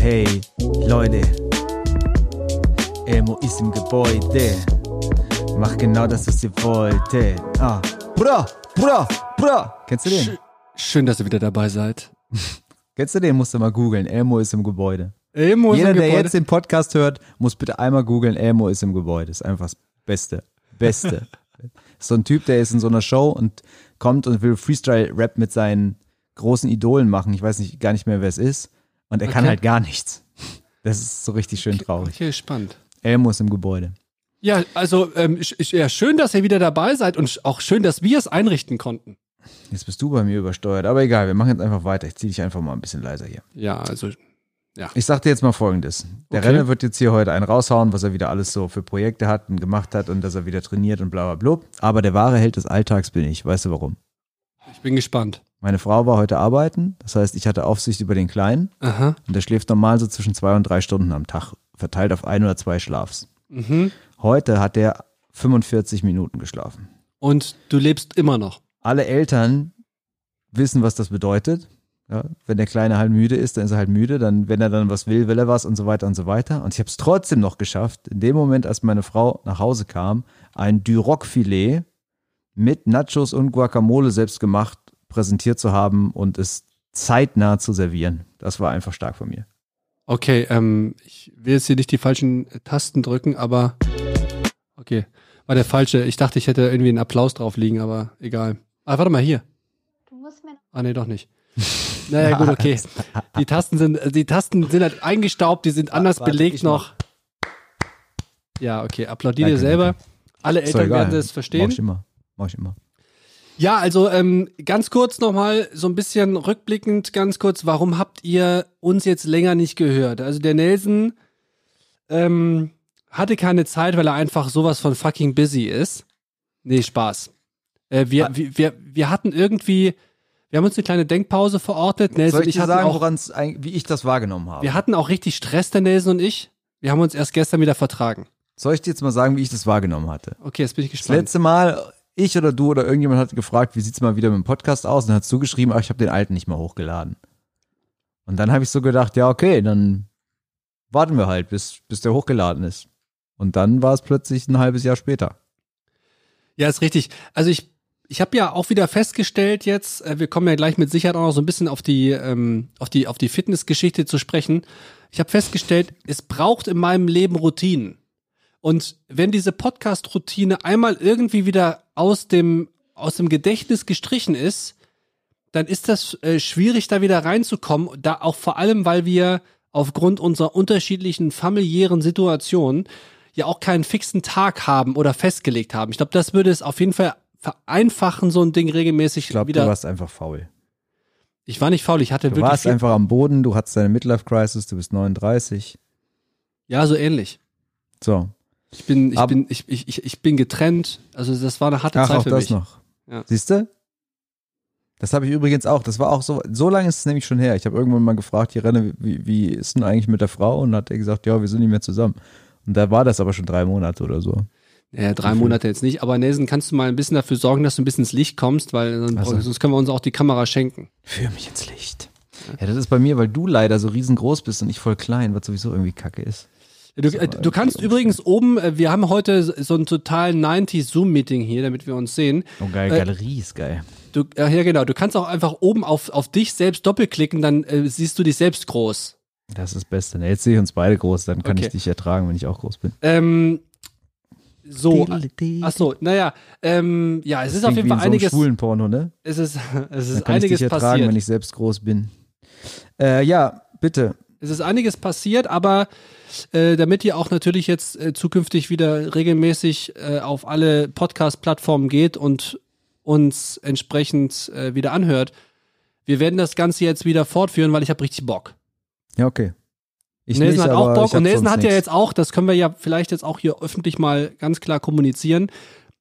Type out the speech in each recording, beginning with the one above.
Hey, Leute. Elmo ist im Gebäude. Mach genau das, was ihr wolltet. Ah, Bruder, Bruder, Bruder. Kennst du den? Sch schön, dass ihr wieder dabei seid. Kennst du den? Musst du mal googeln. Elmo ist im Gebäude. Elmo ist Jeder, im der Gebäude. jetzt den Podcast hört, muss bitte einmal googeln. Elmo ist im Gebäude. Ist einfach das Beste. Beste. so ein Typ, der ist in so einer Show und kommt und will Freestyle-Rap mit seinen großen Idolen machen. Ich weiß nicht, gar nicht mehr, wer es ist. Und er kann Okay. halt gar nichts. Das ist so richtig schön traurig. Okay, spannend. Elmo ist im Gebäude. Ja, also ähm, ja, schön, dass ihr wieder dabei seid und auch schön, dass wir es einrichten konnten. Jetzt bist du bei mir übersteuert. Aber egal, wir machen jetzt einfach weiter. Ich zieh dich einfach mal ein bisschen leiser hier. Ja, also Ich sag dir jetzt mal folgendes. Der Okay. Renner wird jetzt hier heute einen raushauen, was er wieder alles so für Projekte hat und gemacht hat und dass er wieder trainiert und bla bla bla. Aber der wahre Held des Alltags bin ich. Weißt du warum? ich bin gespannt. Meine Frau war heute arbeiten. Das heißt, ich hatte Aufsicht über den Kleinen Aha. und der schläft normal so zwischen zwei und drei Stunden am Tag, verteilt auf ein oder zwei Schlafs. Mhm. Heute hat er 45 Minuten geschlafen. Und du lebst immer noch. Alle Eltern wissen, was das bedeutet. Ja, wenn der Kleine halt müde ist, dann ist er halt müde. Dann, wenn er dann was will, will er was und so weiter und so weiter. Und ich habe es trotzdem noch geschafft, in dem Moment, als meine Frau nach Hause kam, ein Duroc-Filet mit Nachos und Guacamole selbst gemacht präsentiert zu haben und es zeitnah zu servieren. Das war einfach stark von mir. Okay, ähm, ich will jetzt hier nicht die falschen äh, Tasten drücken, aber okay, war der falsche. Ich dachte, ich hätte irgendwie einen Applaus drauf liegen, aber egal. Ah, warte mal hier. Du musst mir Ah, nee, doch nicht. Naja, gut, okay. Die Tasten sind, äh, die Tasten sind halt eingestaubt, die sind anders warte, belegt noch. Ja, okay, applaudier dir selber. danke. Alle Eltern werden das Mach verstehen. ich immer. Mach ich immer. Ja, also ähm, ganz kurz nochmal, so ein bisschen rückblickend, ganz kurz, warum habt ihr uns jetzt länger nicht gehört? Also der Nelson ähm, hatte keine Zeit, weil er einfach sowas von fucking busy ist. Nee, Spaß. Äh, wir, Ah. wir, wir, wir hatten irgendwie, wir haben uns eine kleine Denkpause verordnet. Nelson Soll ich ich sagen, auch, wie ich das wahrgenommen habe? wir hatten auch richtig Stress, der Nelson und ich. Wir haben uns erst gestern wieder vertragen. Soll ich dir jetzt mal sagen, wie ich das wahrgenommen hatte? Okay, jetzt bin ich Das gespannt. letzte Mal, ich oder du oder irgendjemand hat gefragt, wie sieht's mal wieder mit dem Podcast aus? Und dann hast du geschrieben, ach, ich habe den alten nicht mal hochgeladen. Und dann habe ich so gedacht, ja, okay, dann warten wir halt, bis, bis der hochgeladen ist. Und dann war es plötzlich ein halbes Jahr später. Ja, ist richtig. Also ich, ich habe ja auch wieder festgestellt jetzt, äh, wir kommen ja gleich mit Sicherheit auch noch so ein bisschen auf die, ähm, auf die, auf die Fitnessgeschichte zu sprechen. Ich habe festgestellt, es braucht in meinem Leben Routinen. Und wenn diese Podcast-Routine einmal irgendwie wieder aus dem, aus dem Gedächtnis gestrichen ist, dann ist das äh, schwierig, da wieder reinzukommen. Da auch vor allem, weil wir aufgrund unserer unterschiedlichen familiären Situationen ja auch keinen fixen Tag haben oder festgelegt haben. Ich glaube, das würde es auf jeden Fall vereinfachen, so ein Ding regelmäßig Ich glaube, wieder. du warst einfach faul. ich war nicht faul, ich hatte Du wirklich warst viel, einfach am Boden, du hattest deine Midlife-Crisis, du bist 39. ja so ähnlich. So. Ich bin, ich Ab- bin, ich, ich, ich, ich bin getrennt. Also das war eine harte Ach, Zeit auch für das mich. noch. Ja. Siehst du? Das habe ich übrigens auch. Das war auch so, so lange ist es nämlich schon her. Ich habe irgendwann mal gefragt, hier Renne, wie, wie ist denn eigentlich mit der Frau? Und hat er gesagt, ja, wir sind nicht mehr zusammen. Und da war das aber schon drei Monate oder so. Ja, drei Monate jetzt nicht. Aber Nelson, kannst du mal ein bisschen dafür sorgen, dass du ein bisschen ins Licht kommst, weil sonst, Ach so. sonst können wir uns auch die Kamera schenken. Führ mich ins Licht. Ja, das ist bei mir, weil du leider so riesengroß bist und ich voll klein, was sowieso irgendwie kacke ist. Du, äh, du kannst übrigens oben, äh, wir haben heute so ein total 90s Zoom-Meeting hier, damit wir uns sehen. Oh geil, Äh, Galerie ist geil. Du, äh, ja, genau. Du kannst auch einfach oben auf, auf dich selbst doppelklicken, dann äh, siehst du dich selbst groß. Das ist das Beste. Jetzt sehe ich uns beide groß, dann kann Okay. ich dich ertragen, wenn ich auch groß bin. Ähm, so. Ach so, naja, ähm, ja, es ist auf jeden Fall einiges, schwulen Porno, ne? es ist, es ist kann ich einiges dich ertragen, passiert. wenn ich selbst groß bin. Äh, ja, bitte. Es ist einiges passiert, aber äh, damit ihr auch natürlich jetzt äh, zukünftig wieder regelmäßig äh, auf alle Podcast-Plattformen geht und uns entsprechend äh, wieder anhört, wir werden das Ganze jetzt wieder fortführen, weil ich habe richtig Bock. Ja, okay. Ich Nelson nicht, hat auch Bock und Nelson hat ja nix. jetzt auch, das können wir ja vielleicht jetzt auch hier öffentlich mal ganz klar kommunizieren.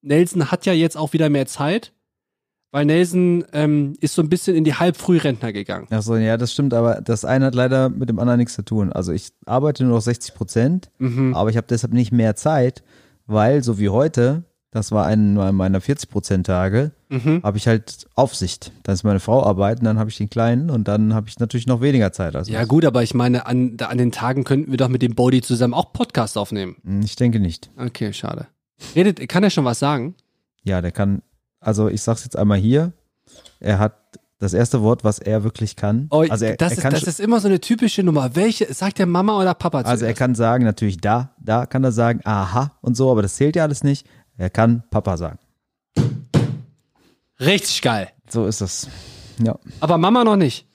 Nelson hat ja jetzt auch wieder mehr Zeit, weil Nelson ähm, ist so ein bisschen in die Halbfrührentner gegangen. Ach so, ja, das stimmt, aber das eine hat leider mit dem anderen nichts zu tun. Also ich arbeite nur noch 60 Prozent, Mhm. aber ich habe deshalb nicht mehr Zeit, weil, so wie heute, das war einer meiner 40-Prozent-Tage, Mhm. habe ich halt Aufsicht. Dann ist meine Frau arbeiten, dann habe ich den Kleinen und dann habe ich natürlich noch weniger Zeit. Also Ja gut, aber ich meine, an, an den Tagen könnten wir doch mit dem Bodie zusammen auch Podcast aufnehmen. Hm, Ich denke nicht. Okay, schade. Redet, kann er schon was sagen? Ja, der kann, also ich sag's jetzt einmal hier, er hat das erste Wort, was er wirklich kann. Oh, also er, das, er ist, kann das schon- ist immer so eine typische Nummer. Welche, sagt der Mama oder Papa Also er kann sagen, natürlich da, da kann er sagen, aha und so, aber das zählt ja alles nicht. Er kann Papa sagen. Richtig geil. So ist es. Ja. Aber Mama noch nicht.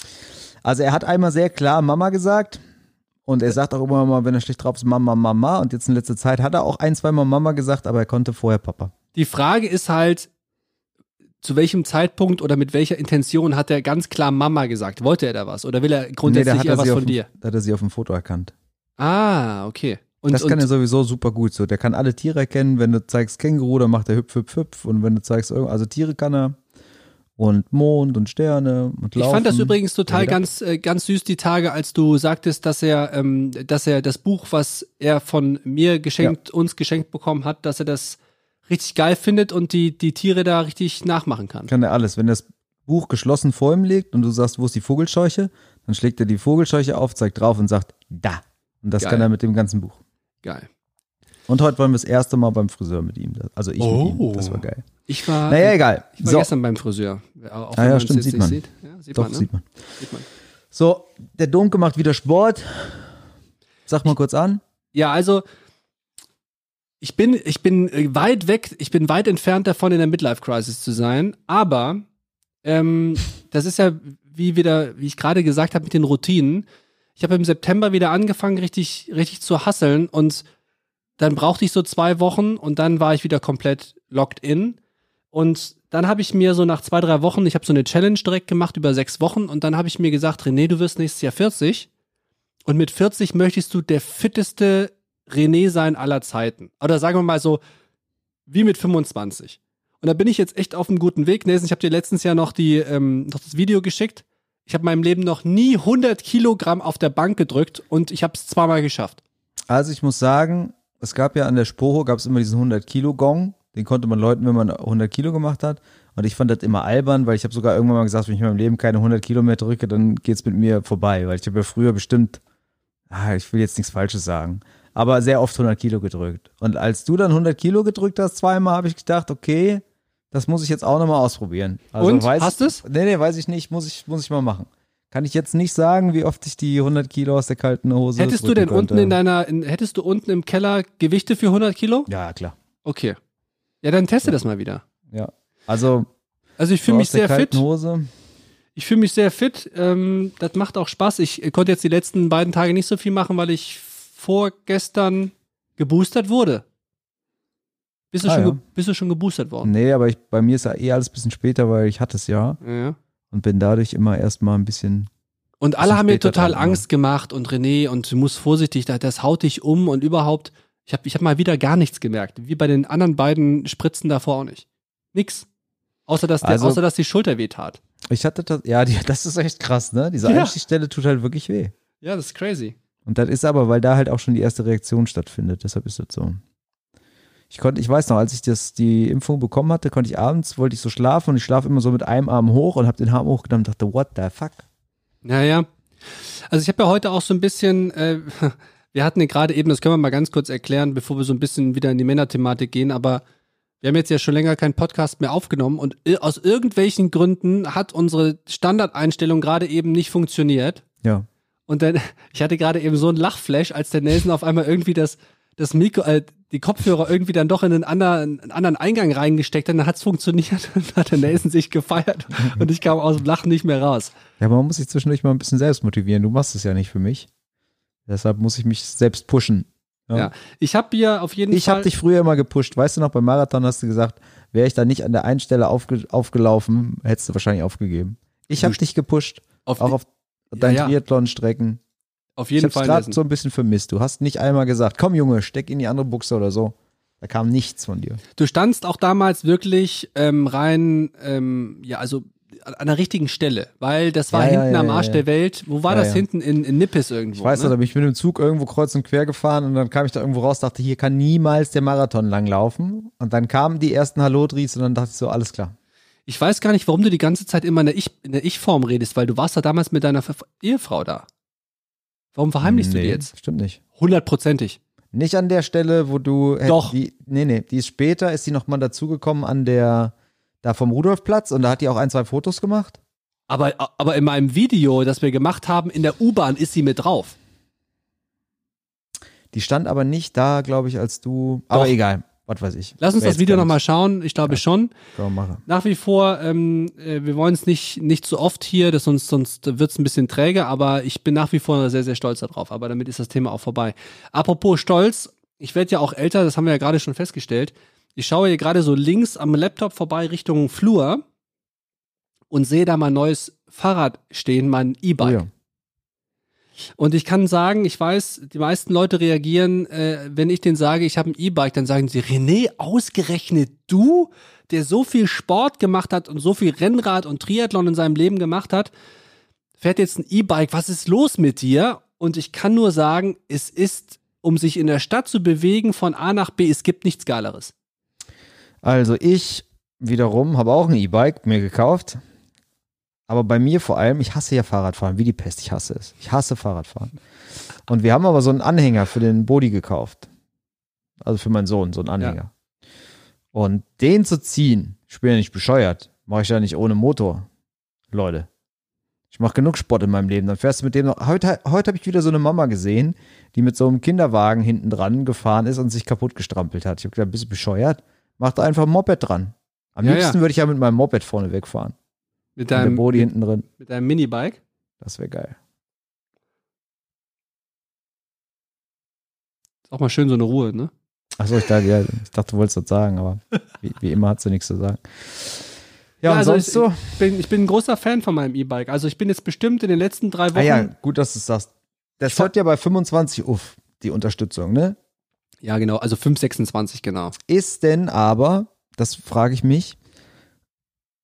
Also er hat einmal sehr klar Mama gesagt und er sagt auch immer mal, wenn er schlecht drauf ist, Mama, Mama. Und jetzt in letzter Zeit hat er auch ein, zweimal Mama gesagt, aber er konnte vorher Papa. Die Frage ist halt, zu welchem Zeitpunkt oder mit welcher Intention hat er ganz klar Mama gesagt? Wollte er da was? Oder will er grundsätzlich hat eher er was von dem- dir? Da hat er sie auf dem Foto erkannt. Ah, okay. Und, das kann und, er sowieso super gut. So, der kann alle Tiere erkennen. Wenn du zeigst Känguru, dann macht er hüpf, hüpf, hüpf. Und wenn du zeigst, also Tiere kann er. Und Mond und Sterne und ich Laufen. fand das übrigens total Räder. ganz, äh, ganz süß, die Tage, als du sagtest, dass er, ähm, dass er das Buch, was er von mir geschenkt, uns geschenkt bekommen hat, dass er das richtig geil findet und die, die Tiere da richtig nachmachen kann. Kann er alles. Wenn das Buch geschlossen vor ihm liegt und du sagst, wo ist die Vogelscheuche, dann schlägt er die Vogelscheuche auf, zeigt drauf und sagt, da. Und das Geil. kann er mit dem ganzen Buch. Geil. Und heute waren wir das erste Mal beim Friseur mit ihm. Also ich Oh. mit ihm. Das war geil. Ich war, Naja, egal. ich war So, gestern beim Friseur. Auch Ah ja, stimmt, jetzt sieht nicht man. Sieht. Ja, sieht doch, man, ne? sieht man. Sieht man. So, der Domke macht wieder Sport. Sag mal kurz an. Ja, also ich bin, ich bin äh, weit weg, ich bin weit entfernt davon, in der Midlife-Crisis zu sein, aber ähm, das ist ja, wie wieder, wie ich gerade gesagt habe, mit den Routinen. Ich habe im September wieder angefangen, richtig, richtig zu hasseln und dann brauchte ich so zwei Wochen und dann war ich wieder komplett locked in. Und dann habe ich mir so nach zwei, drei Wochen, ich habe so eine Challenge direkt gemacht über sechs Wochen und dann habe ich mir gesagt, René, du wirst nächstes Jahr 40 und mit 40 möchtest du der fitteste René sein aller Zeiten. Oder sagen wir mal so, wie mit 25. Und da bin ich jetzt echt auf einem guten Weg. Nelson, ich habe dir letztens ja noch, die, ähm, noch das Video geschickt. Ich habe in meinem Leben noch nie 100 Kilogramm auf der Bank gedrückt und ich habe es zweimal geschafft. Also ich muss sagen, es gab ja an der Spoho, gab es immer diesen 100 Kilo Gong. Den konnte man läuten, wenn man 100 Kilo gemacht hat. Und ich fand das immer albern, weil ich habe sogar irgendwann mal gesagt, wenn ich in meinem Leben keine 100 Kilo mehr drücke, dann geht's mit mir vorbei. Weil ich habe ja früher bestimmt, ah, ich will jetzt nichts Falsches sagen, aber sehr oft 100 Kilo gedrückt. Und als du dann 100 Kilo gedrückt hast, zweimal, habe ich gedacht, okay, das muss ich jetzt auch nochmal ausprobieren. Also Und? weiß, Hast du's? Nee, nee, weiß ich nicht, muss ich, muss ich mal machen. Kann ich jetzt nicht sagen, wie oft ich die 100 Kilo aus der kalten Hose Hättest du denn unten könnte. in deiner, in, hättest du unten im Keller Gewichte für 100 Kilo? Ja, klar. Okay. Ja, dann teste das mal wieder. Ja. Also, Also ich fühle mich sehr fit. Hose. Ich fühle mich sehr fit. Ähm, das macht auch Spaß. Ich äh, konnte jetzt die letzten beiden Tage nicht so viel machen, weil ich vorgestern geboostert wurde. Bist du, Ah, schon, ja. bist du schon geboostert worden? Nee, aber ich, bei mir ist ja eh alles ein bisschen später, weil ich hatte es ja Ja, und bin dadurch immer erstmal ein bisschen. Und alle Bisschen haben mir total dran, Angst gemacht und René und du musst vorsichtig, das, das haut dich um und überhaupt. Ich habe ich hab mal wieder gar nichts gemerkt. Wie bei den anderen beiden Spritzen davor auch nicht. Nix. Außer dass, der, Also- außer, dass die Schulter weh tat. Ich hatte das, ja, die, das ist echt krass, ne? Diese Ja. Einstichstelle tut halt wirklich weh. Ja, das ist crazy. Und das ist aber, weil da halt auch schon die erste Reaktion stattfindet. Deshalb ist das so. Ich konnte, ich weiß noch, als ich das, die Impfung bekommen hatte, konnte ich abends, wollte ich so schlafen und ich schlafe immer so mit einem Arm hoch und habe den Arm hochgenommen und dachte, what the fuck? Naja. Also ich habe ja heute auch so ein bisschen, äh, wir hatten ja gerade eben, das können wir mal ganz kurz erklären, bevor wir so ein bisschen wieder in die Männerthematik gehen, aber wir haben jetzt ja schon länger keinen Podcast mehr aufgenommen und aus irgendwelchen Gründen hat unsere Standardeinstellung gerade eben nicht funktioniert. Ja. Und dann, ich hatte gerade eben so einen Lachflash, als der Nelson auf einmal irgendwie das, das Mikro, äh, die Kopfhörer irgendwie dann doch in einen anderen, einen anderen Eingang reingesteckt hat, dann hat's funktioniert und dann hat der Nelson sich gefeiert und ich kam aus dem Lachen nicht mehr raus. Ja, aber man muss sich zwischendurch mal ein bisschen selbst motivieren. Du machst es ja nicht für mich. Deshalb muss ich mich selbst pushen. Ja. Ich habe hier auf jeden Ich Fall. habe dich früher immer gepusht. Weißt du noch, beim Marathon hast du gesagt, wäre ich da nicht an der einen Stelle aufge aufgelaufen, hättest du wahrscheinlich aufgegeben. Ich habe dich gepusht, auf, auch auf deinen ja. Triathlon-Strecken. Auf Ich jeden habe es Fall. gerade Nelson. so ein bisschen vermisst. Du hast nicht einmal gesagt, komm Junge, steck in die andere Buchse oder so. Da kam nichts von dir. Du standst auch damals wirklich ähm, rein, ähm, ja, also an der richtigen Stelle, weil das war Ja, hinten ja, am Arsch ja. der Welt. Wo war das hinten? In, in Nippes irgendwo. Ich weiß noch, ne? da bin ich mit dem Zug irgendwo kreuz und quer gefahren und dann kam ich da irgendwo raus, dachte, hier kann niemals der Marathon langlaufen. Und dann kamen die ersten Hallodris und dann dachte ich so, alles klar. Ich weiß gar nicht, warum du die ganze Zeit immer in der Ich- Ich-Form redest, weil du warst da damals mit deiner Ehefrau da. Warum verheimlichst du Nee, die jetzt? Stimmt nicht. Hundertprozentig. Nicht an der Stelle, wo du. hätt- Doch. Die, nee, nee, die ist später, ist die nochmal dazugekommen an der, da vom Rudolfplatz und da hat die auch ein, zwei Fotos gemacht. Aber, aber in meinem Video, das wir gemacht haben, in der U-Bahn ist sie mit drauf. Die stand aber nicht da, glaube ich, als du. Aber Doch. egal, was weiß ich. Lass uns das Video nochmal schauen. Ich glaube schon. Können wir machen. Nach wie vor, ähm, äh, wir wollen es nicht, nicht so oft hier, das sonst, sonst wird es ein bisschen träge, aber ich bin nach wie vor sehr, sehr stolz darauf. Aber damit ist das Thema auch vorbei. Apropos Stolz, ich werde ja auch älter, das haben wir ja gerade schon festgestellt. Ich schaue hier gerade so links am Laptop vorbei Richtung Flur und sehe da mein neues Fahrrad stehen, mein Oh, E-Bike. ja. Und ich kann sagen, ich weiß, die meisten Leute reagieren, äh, wenn ich denen sage, ich habe ein E-Bike, dann sagen sie, René, ausgerechnet du, der so viel Sport gemacht hat und so viel Rennrad und Triathlon in seinem Leben gemacht hat, fährt jetzt ein E-Bike. Was ist los mit dir? Und ich kann nur sagen, es ist, um sich in der Stadt zu bewegen von A nach B, es gibt nichts Geileres. Also ich wiederum habe auch ein E-Bike mir gekauft. Aber bei mir vor allem, ich hasse ja Fahrradfahren, wie die Pest, ich hasse es. Ich hasse Fahrradfahren. Und wir haben aber so einen Anhänger für den Body gekauft. Also für meinen Sohn, so einen Anhänger. Und den zu ziehen, ich bin ja nicht bescheuert, mache ich ja nicht ohne Motor. Leute. Ich mache genug Sport in meinem Leben. Dann fährst du mit dem noch. Heute, heute habe ich wieder so eine Mama gesehen, die mit so einem Kinderwagen hinten dran gefahren ist und sich kaputt gestrampelt hat. Ich habe gedacht, bist du bescheuert? Mach da einfach ein Moped dran. Am Ja, liebsten ja. würde ich ja mit meinem Moped vorne wegfahren. Mit deinem, Body hinten drin. mit deinem Minibike. Das wäre geil. Ist auch mal schön so eine Ruhe, ne? Achso, ich dachte, ja, ich dachte, du wolltest das sagen, aber wie, wie immer hat sie nichts zu sagen. Ja, und also sonst ich, so? Ich bin, ich bin ein großer Fan von meinem E-Bike. Also ich bin jetzt bestimmt in den letzten drei Wochen. Ah ja, gut, dass du es sagst. Das Ich hört ja bei 25 Uff, die Unterstützung, ne? Ja, genau. Also 5,26, genau. Ist denn aber, das frage ich mich,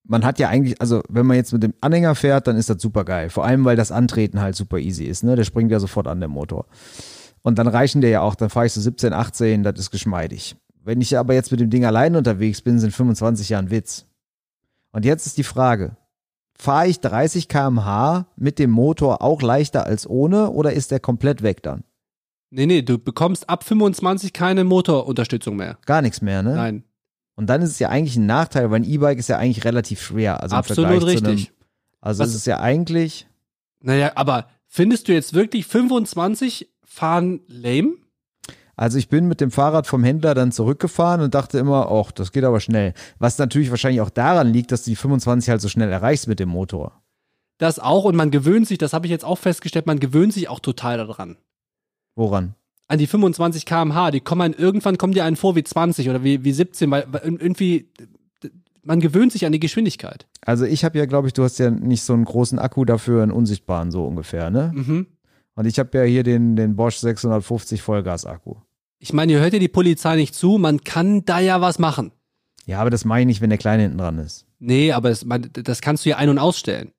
man hat ja eigentlich, also wenn man jetzt mit dem Anhänger fährt, dann ist das super geil. Vor allem, weil das Antreten halt super easy ist, ne? Der springt ja sofort an, der Motor. Und dann reichen der ja auch, dann fahre ich so 17, 18, das ist geschmeidig. Wenn ich aber jetzt mit dem Ding allein unterwegs bin, sind 25 Jahre ein Witz. Und jetzt ist die Frage, fahre ich 30 km/h mit dem Motor auch leichter als ohne oder ist der komplett weg dann? Nee, nee, du bekommst ab 25 keine Motorunterstützung mehr. Gar nichts mehr, ne? Nein. Und dann ist es ja eigentlich ein Nachteil, weil ein E-Bike ist ja eigentlich relativ schwer. Also Absolut zu einem, richtig. Also Was- es ist ja eigentlich, Naja, aber findest du jetzt wirklich 25 fahren lame? also ich bin mit dem Fahrrad vom Händler dann zurückgefahren und dachte immer, ach, das geht aber schnell. Was natürlich wahrscheinlich auch daran liegt, dass du die 25 halt so schnell erreichst mit dem Motor. Das auch und man gewöhnt sich, das habe ich jetzt auch festgestellt, man gewöhnt sich auch total daran. Woran? An die 25 km/h, die kommen irgendwann kommen dir einen vor wie 20 oder wie, wie 17, weil, weil irgendwie, man gewöhnt sich an die Geschwindigkeit. Also ich habe ja, glaube ich, du hast ja nicht so einen großen Akku dafür, einen unsichtbaren so ungefähr, ne? Mhm. Und ich habe ja hier den, den Bosch 650 Vollgas-Akku. Ich meine, ihr hört ja die Polizei nicht zu, man kann da ja was machen. Ja, aber das mache ich nicht, wenn der Kleine hinten dran ist. Nee, aber das, man, das kannst du ja ein- und ausstellen.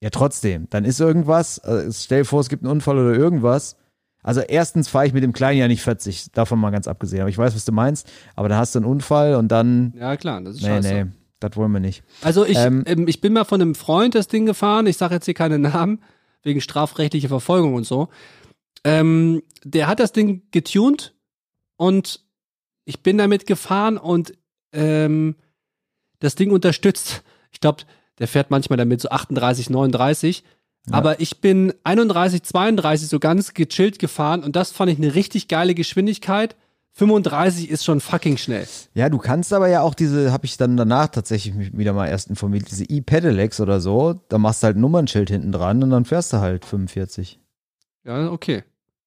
Ja, trotzdem. Dann ist irgendwas, äh, stell dir vor, es gibt einen Unfall oder irgendwas. Also erstens fahre ich mit dem Kleinen ja nicht 40, davon mal ganz abgesehen. Aber ich weiß, was du meinst. Aber dann hast du einen Unfall und dann, Ja, klar, das ist nee, scheiße. nee, das wollen wir nicht. Also ich, Ähm, ähm, ich bin mal von einem Freund das Ding gefahren, ich sage jetzt hier keine Namen, wegen strafrechtlicher Verfolgung und so. Ähm, der hat das Ding getuned und ich bin damit gefahren und ähm, das Ding unterstützt. Ich glaube, der fährt manchmal damit so 38, 39. Ja. Aber ich bin 31, 32 so ganz gechillt gefahren und das fand ich eine richtig geile Geschwindigkeit. 35 ist schon fucking schnell. Ja, du kannst aber ja auch diese, habe ich dann danach tatsächlich mich wieder mal erst informiert, diese E-Pedelecs oder so, da machst du halt ein Nummernschild hinten dran und dann fährst du halt 45. Ja, okay.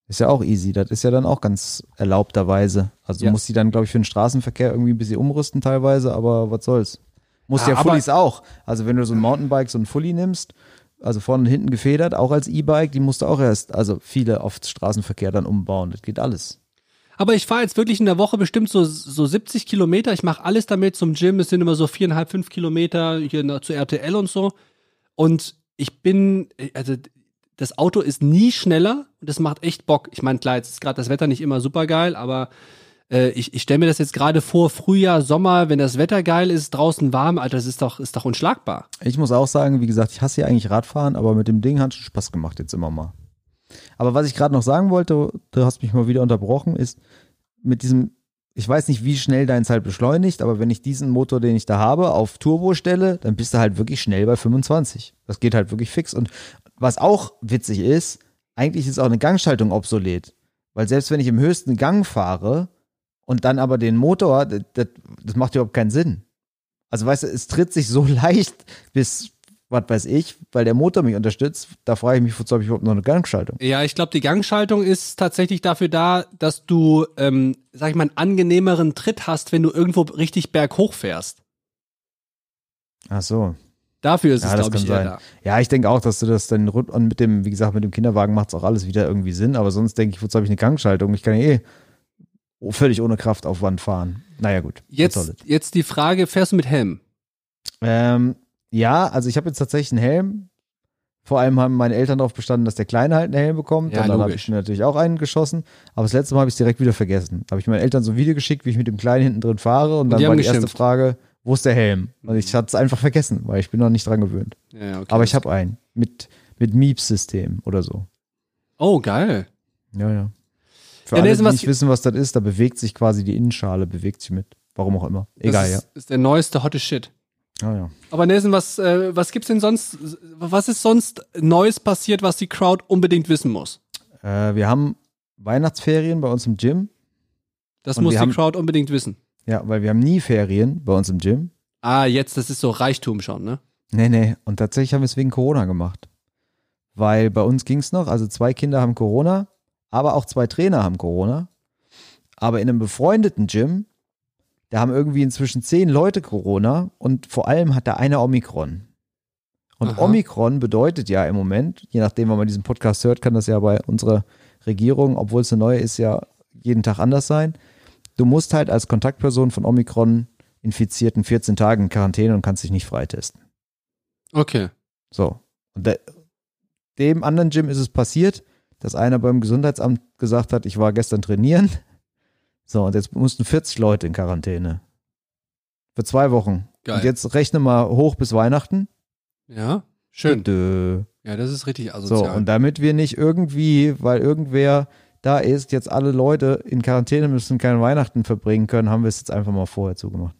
Ist ja auch easy, das ist ja dann auch ganz erlaubterweise. Also du Ja. musst die dann, glaube ich, für den Straßenverkehr irgendwie ein bisschen umrüsten teilweise, aber was soll's. Musst Ja, ja, Fullies auch. Also wenn du so ein Mountainbike, so ein Fully nimmst, also vorne und hinten gefedert, auch als E-Bike, die musst du auch erst, also viele auf Straßenverkehr dann umbauen. Das geht alles. Aber ich fahre jetzt wirklich in der Woche bestimmt so, so 70 Kilometer. Ich mache alles damit zum Gym. Es sind immer so viereinhalb, fünf Kilometer hier zu RTL und so. Und ich bin, also das Auto ist nie schneller und das macht echt Bock. Ich meine, klar, jetzt ist gerade das Wetter nicht immer super geil, aber äh, ich, ich stelle mir das jetzt gerade vor, Frühjahr, Sommer, wenn das Wetter geil ist, draußen warm, Alter, das ist doch, ist doch unschlagbar. Ich muss auch sagen, wie gesagt, ich hasse ja eigentlich Radfahren, aber mit dem Ding hat es Spaß gemacht jetzt immer mal. Aber was ich gerade noch sagen wollte, du hast mich mal wieder unterbrochen, ist mit diesem, ich weiß nicht, wie schnell deins halt beschleunigt, aber wenn ich diesen Motor, den ich da habe, auf Turbo stelle, dann bist du halt wirklich schnell bei 25. Das geht halt wirklich fix. Und was auch witzig ist, eigentlich ist auch eine Gangschaltung obsolet. Weil selbst wenn ich im höchsten Gang fahre und dann aber den Motor, das, das macht überhaupt keinen Sinn. Also weißt du, es tritt sich so leicht bis was weiß ich, weil der Motor mich unterstützt, da frage ich mich, wozu habe ich überhaupt noch eine Gangschaltung? Ja, ich glaube, die Gangschaltung ist tatsächlich dafür da, dass du, ähm, sag ich mal, einen angenehmeren Tritt hast, wenn du irgendwo richtig berghoch fährst. Ach so. Dafür ist ja, es, glaube ich, sein. da. Ja, ich denke auch, dass du das dann und mit dem, wie gesagt, mit dem Kinderwagen macht es auch alles wieder irgendwie Sinn, aber sonst denke ich, wozu habe ich eine Gangschaltung? Ich kann ja eh völlig ohne Kraftaufwand fahren. Naja, gut. Jetzt, jetzt die Frage, fährst du mit Helm? Ähm, ja, also ich habe jetzt tatsächlich einen Helm. Vor allem haben meine Eltern darauf bestanden, dass der Kleine halt einen Helm bekommt. Ja, und dann habe ich mir natürlich auch einen geschossen. Aber das letzte Mal habe ich es direkt wieder vergessen. Da habe ich meinen Eltern so ein Video geschickt, wie ich mit dem Kleinen hinten drin fahre. Und, und dann war die geschimpft. erste Frage, wo ist der Helm? Und ich hatte es einfach vergessen, weil ich bin noch nicht dran gewöhnt. Ja, okay, Aber ich habe einen mit, mit Miep-System oder so. Oh, geil. Ja, ja. Für ja, alle, die nicht wissen, was das ist, da bewegt sich quasi die Innenschale, bewegt sich mit. Warum auch immer. Egal, das ist, ja. ist der neueste hotte Shit. Ah, ja. Aber Nelson, was, äh, was gibt's denn sonst, was ist sonst Neues passiert, was die Crowd unbedingt wissen muss? Äh, wir haben Weihnachtsferien bei uns im Gym. Das muss die haben, Crowd unbedingt wissen. Ja, weil wir haben nie Ferien bei uns im Gym. Ah, jetzt, das ist so Reichtum schon, ne? Nee, nee. Und tatsächlich haben wir es wegen Corona gemacht. Weil bei uns ging's noch, also zwei Kinder haben Corona, aber auch zwei Trainer haben Corona. Aber in einem befreundeten Gym da haben irgendwie inzwischen zehn Leute Corona und vor allem hat da einer Omikron. Und Aha. Omikron bedeutet ja im Moment, je nachdem, wann man diesen Podcast hört, kann das ja bei unserer Regierung, obwohl es eine neue ist, ja jeden Tag anders sein. Du musst halt als Kontaktperson von Omikron infizierten 14 Tage in Quarantäne und kannst dich nicht freitesten. Okay. So. Und de dem anderen Gym ist es passiert, dass einer beim Gesundheitsamt gesagt hat, ich war gestern trainieren so, und jetzt mussten 40 Leute in Quarantäne. Für zwei Wochen. Geil. Und jetzt rechne mal hoch bis Weihnachten. Ja, schön. Dö. Ja, das ist richtig asozial. So, und damit wir nicht irgendwie, weil irgendwer da ist, jetzt alle Leute in Quarantäne müssen, keine Weihnachten verbringen können, haben wir es jetzt einfach mal vorher zugemacht.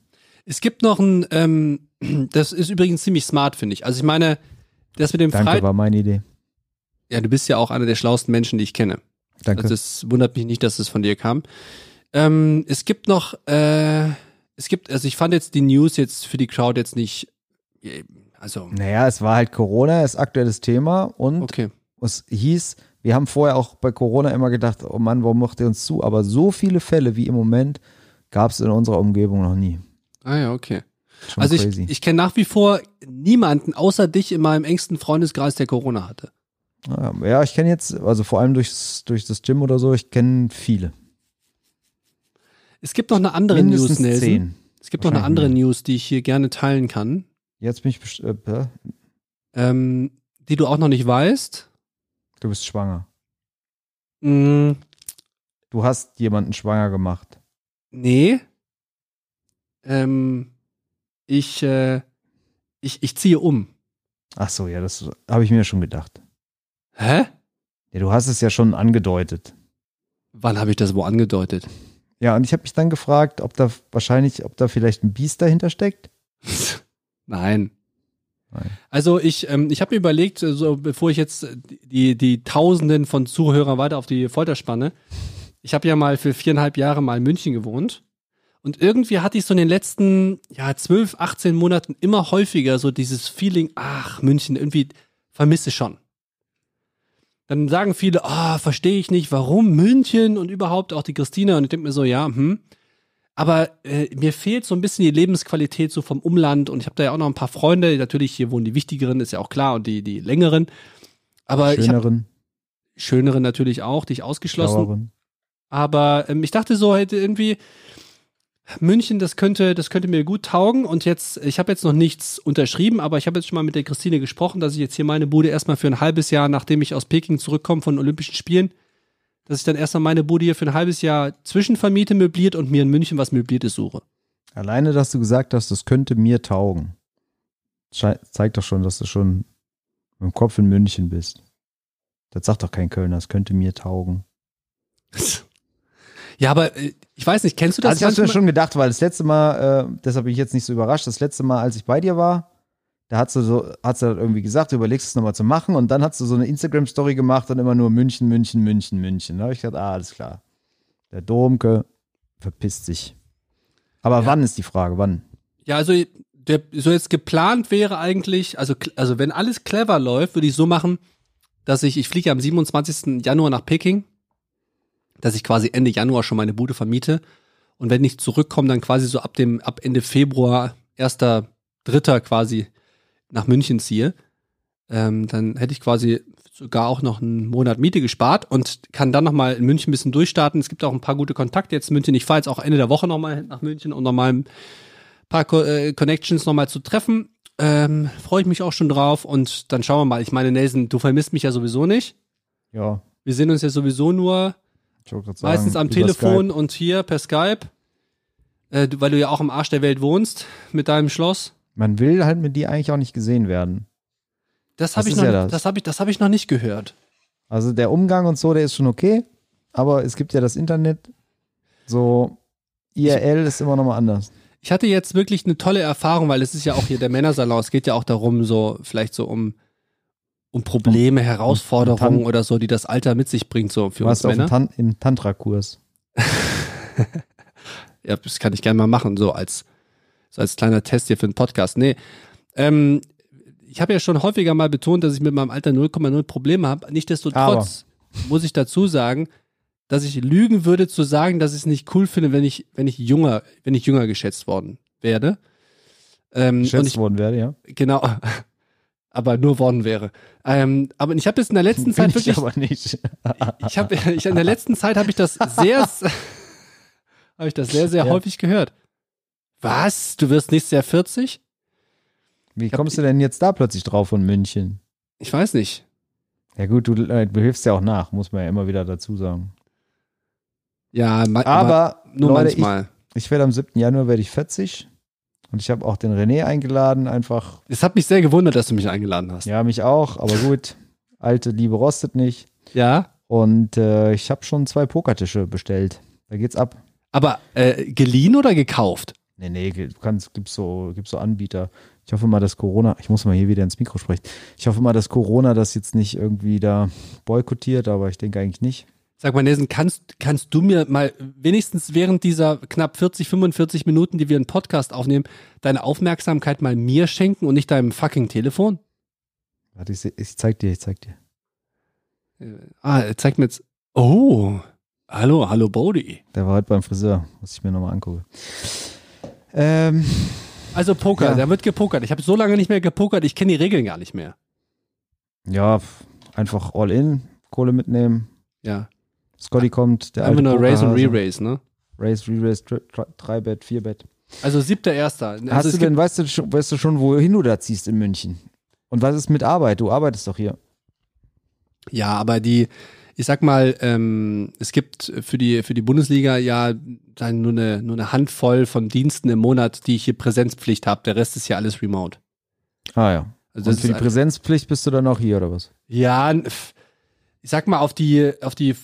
Es gibt noch ein, ähm, das ist übrigens ziemlich smart, finde ich. Also ich meine, das mit dem Danke, Freit war meine Idee. Ja, du bist ja auch einer der schlauesten Menschen, die ich kenne. Danke. Also das wundert mich nicht, dass es von dir kam. Ähm, es gibt noch, äh, es gibt, also ich fand jetzt die News jetzt für die Crowd jetzt nicht, äh, also. Naja, es war halt Corona, ist aktuelles Thema und okay. es hieß, wir haben vorher auch bei Corona immer gedacht, oh Mann, warum macht ihr uns zu? Aber so viele Fälle wie im Moment gab es in unserer Umgebung noch nie. Ah ja, okay. Schon also crazy. ich, ich kenne nach wie vor niemanden außer dich in meinem engsten Freundeskreis, der Corona hatte. Ja, ich kenne jetzt, also vor allem durchs, durch das Gym oder so, ich kenne viele. Es gibt noch eine andere Mindestens News, Nelson. Zehn. Es gibt noch eine andere News, die ich hier gerne teilen kann. Jetzt bin ich äh, ähm, die du auch noch nicht weißt. Du bist schwanger. Mm. Du hast jemanden schwanger gemacht. Nee. Ähm, ich, äh, ich, ich ziehe um. Ach so, ja, das habe ich mir schon gedacht. Hä? Ja, du hast es ja schon angedeutet. Wann habe ich das wo angedeutet? Ja, und ich habe mich dann gefragt, ob da wahrscheinlich, ob da vielleicht ein Biest dahinter steckt. Nein. Nein. Also ich, ähm, ich habe mir überlegt, äh, so bevor ich jetzt die, die Tausenden von Zuhörern weiter auf die Folter spanne, ich habe ja mal für viereinhalb Jahre mal in München gewohnt. Und irgendwie hatte ich so in den letzten ja, zwölf, 18 Monaten immer häufiger so dieses Feeling, ach, München, irgendwie vermisse schon dann sagen viele, ah, oh, verstehe ich nicht, warum München und überhaupt auch die Christina. Und ich denke mir so, ja, hm. Aber äh, mir fehlt so ein bisschen die Lebensqualität so vom Umland und ich habe da ja auch noch ein paar Freunde. Natürlich, hier wohnen die wichtigeren, ist ja auch klar, und die, die längeren. Aber schöneren. Ich hab, schöneren natürlich auch, dich ausgeschlossen. Schlaueren. Aber ähm, ich dachte so halt irgendwie, München, das könnte, das könnte mir gut taugen. Und jetzt, ich habe jetzt noch nichts unterschrieben, aber ich habe jetzt schon mal mit der Christine gesprochen, dass ich jetzt hier meine Bude erstmal für ein halbes Jahr, nachdem ich aus Peking zurückkomme von Olympischen Spielen, dass ich dann erstmal meine Bude hier für ein halbes Jahr zwischenvermiete, möbliert und mir in München was Möbliertes suche. Alleine, dass du gesagt hast, das könnte mir taugen, zeigt doch schon, dass du schon im Kopf in München bist. Das sagt doch kein Kölner, das könnte mir taugen. Ja, aber äh, ich weiß nicht, kennst du das? Also ich hab's mir schon gedacht, weil das letzte Mal, äh, deshalb bin ich jetzt nicht so überrascht, das letzte Mal, als ich bei dir war, da hat sie so, hat sie irgendwie gesagt, du überlegst es nochmal zu machen und dann hat sie so eine Instagram-Story gemacht und immer nur München, München, München, München. Da habe ich gedacht, ah, alles klar. Der Domke verpisst sich. Aber Ja. wann ist die Frage, wann? Ja, also der, so jetzt geplant wäre eigentlich, also, also wenn alles clever läuft, würde ich so machen, dass ich, ich fliege am 27. Januar nach Peking, dass ich quasi Ende Januar schon meine Bude vermiete und wenn ich zurückkomme, dann quasi so ab dem, ab Ende Februar, erster, dritter quasi nach München ziehe, ähm, dann hätte ich quasi sogar auch noch einen Monat Miete gespart und kann dann nochmal in München ein bisschen durchstarten. Es gibt auch ein paar gute Kontakte jetzt in München. Ich fahre jetzt auch Ende der Woche nochmal nach München, um nochmal ein paar Co äh, Connections nochmal zu treffen. Ähm, Freue ich mich auch schon drauf und dann schauen wir mal. Ich meine, Nelson, du vermisst mich ja sowieso nicht. Ja, Wir sehen uns ja sowieso nur sagen. meistens am Telefon und hier per Skype. Äh, weil du ja auch am Arsch der Welt wohnst mit deinem Schloss. Skype. Man will halt mit dir eigentlich auch nicht gesehen werden. Das habe ich noch, ja das. das. habe ich, das habe ich noch nicht gehört. Also der Umgang und so, der ist schon okay, aber es gibt ja das Internet. So, IRL ist immer noch mal anders. Ich hatte jetzt wirklich eine tolle Erfahrung, weil es ist ja auch hier der Männersalon. Es geht ja auch darum, so vielleicht so um um Probleme, Herausforderungen Tan- oder so, die das Alter mit sich bringt, so für Du uns warst auf Männer. Tan im Tantra-Kurs. Ja, das kann ich gerne mal machen, so als, so als kleiner Test hier für den Podcast. Nee, ähm, ich habe ja schon häufiger mal betont, dass ich mit meinem Alter 0,0 Probleme habe. Nichtsdestotrotz muss ich dazu sagen, dass ich lügen würde zu sagen, dass ich es nicht cool finde, wenn ich, wenn ich jünger, wenn ich jünger geschätzt worden werde. Ähm, Geschätzt ich, worden werde, ja. genau, aber nur worden wäre. Ähm, aber ich habe das in der letzten Bin Zeit ich wirklich, aber nicht. ich habe ich, in der letzten Zeit habe ich das sehr habe ich das sehr sehr Ja. häufig gehört. Was? Du wirst nächstes Jahr 40? Wie kommst du denn jetzt da plötzlich drauf von München? Ich weiß nicht. Ja gut, du, äh, du hilfst ja auch nach, muss man ja immer wieder dazu sagen. Ja, ma- Aber, nur Leute, manchmal. ich, ich werde am 7. Januar werde ich 40 und ich habe auch den René eingeladen, einfach, Es hat mich sehr gewundert, dass du mich eingeladen hast. ja, mich auch, aber gut, alte Liebe rostet nicht. Ja, Und äh, ich habe schon zwei Pokertische bestellt. Da geht's ab. aber äh, geliehen oder gekauft? Nee, nee, du kannst, gibt's so, gibt's so Anbieter. Ich hoffe mal, dass Corona, ich muss mal hier wieder ins Mikro sprechen. Ich hoffe mal, dass Corona das jetzt nicht irgendwie da boykottiert, aber ich denke eigentlich nicht. Sag mal, Nelson, kannst, kannst du mir mal wenigstens während dieser knapp 40, 45 Minuten, die wir einen Podcast aufnehmen, deine Aufmerksamkeit mal mir schenken und nicht deinem fucking Telefon? Warte, ich, ich zeig dir, ich zeig dir. Ah, er zeigt mir jetzt. Oh, hallo, hallo Bodhi. Der war heute beim Friseur, muss ich mir nochmal angucken. Ähm, Also Poker, Ja. da wird gepokert. Ich habe so lange nicht mehr gepokert, ich kenne die Regeln gar nicht mehr. ja, einfach all in, Kohle mitnehmen. Ja, Scotty kommt, der einfach alte nur Raise und. Re-Raise, ne? Tri- Tri- Drei-Bet, Vier-Bet. Also siebter Erster. Also Hast du denn, weißt du, schon, weißt du schon, wohin du da ziehst in München? Und was ist mit Arbeit? Du arbeitest doch hier. Ja, aber die, ich sag mal, ähm, es gibt für die, für die Bundesliga ja dann nur eine, nur eine Handvoll von Diensten im Monat, die ich hier Präsenzpflicht habe. Der Rest ist ja alles remote. Ah ja. Also Und für die Präsenzpflicht bist du dann auch hier, oder was? ja, ich sag mal, auf die, auf die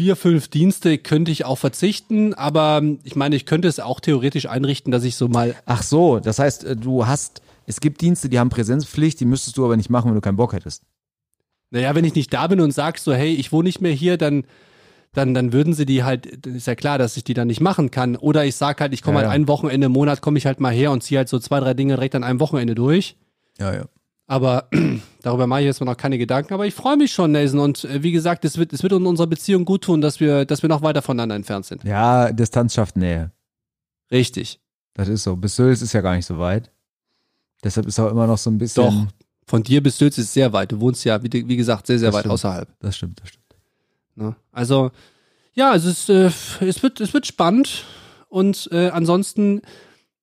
vier, fünf Dienste könnte ich auch verzichten, aber ich meine, ich könnte es auch theoretisch einrichten, dass ich so mal, Ach so, das heißt, äh, du hast, es gibt Dienste, die haben Präsenzpflicht, die müsstest du aber nicht machen, wenn du keinen Bock hättest. naja, wenn ich nicht da bin und sag so, hey, ich wohne nicht mehr hier, dann, dann, dann würden sie die halt, dann ist ja klar, dass ich die dann nicht machen kann. Oder ich sag halt, ich komme Ja, halt ja. ein Wochenende im Monat, komme ich halt mal her und ziehe halt so zwei, drei Dinge direkt an einem Wochenende durch. Ja, ja. Aber darüber mache ich jetzt mal noch keine Gedanken. Aber ich freue mich schon, Nelson. Und äh, wie gesagt, es wird, es wird in unserer Beziehung gut tun, dass wir, dass wir noch weiter voneinander entfernt sind. Ja, Distanz schafft Nähe. Richtig. Das ist so. Bis Sülz ist ja gar nicht so weit. Deshalb ist auch immer noch so ein bisschen. Doch. Von dir bis Sülz ist sehr weit. Du wohnst ja, wie, wie gesagt, sehr, sehr Das weit stimmt. außerhalb. Das stimmt, das stimmt. Ne? Also, Ja, es, äh, es, wird, es wird spannend. Und äh, ansonsten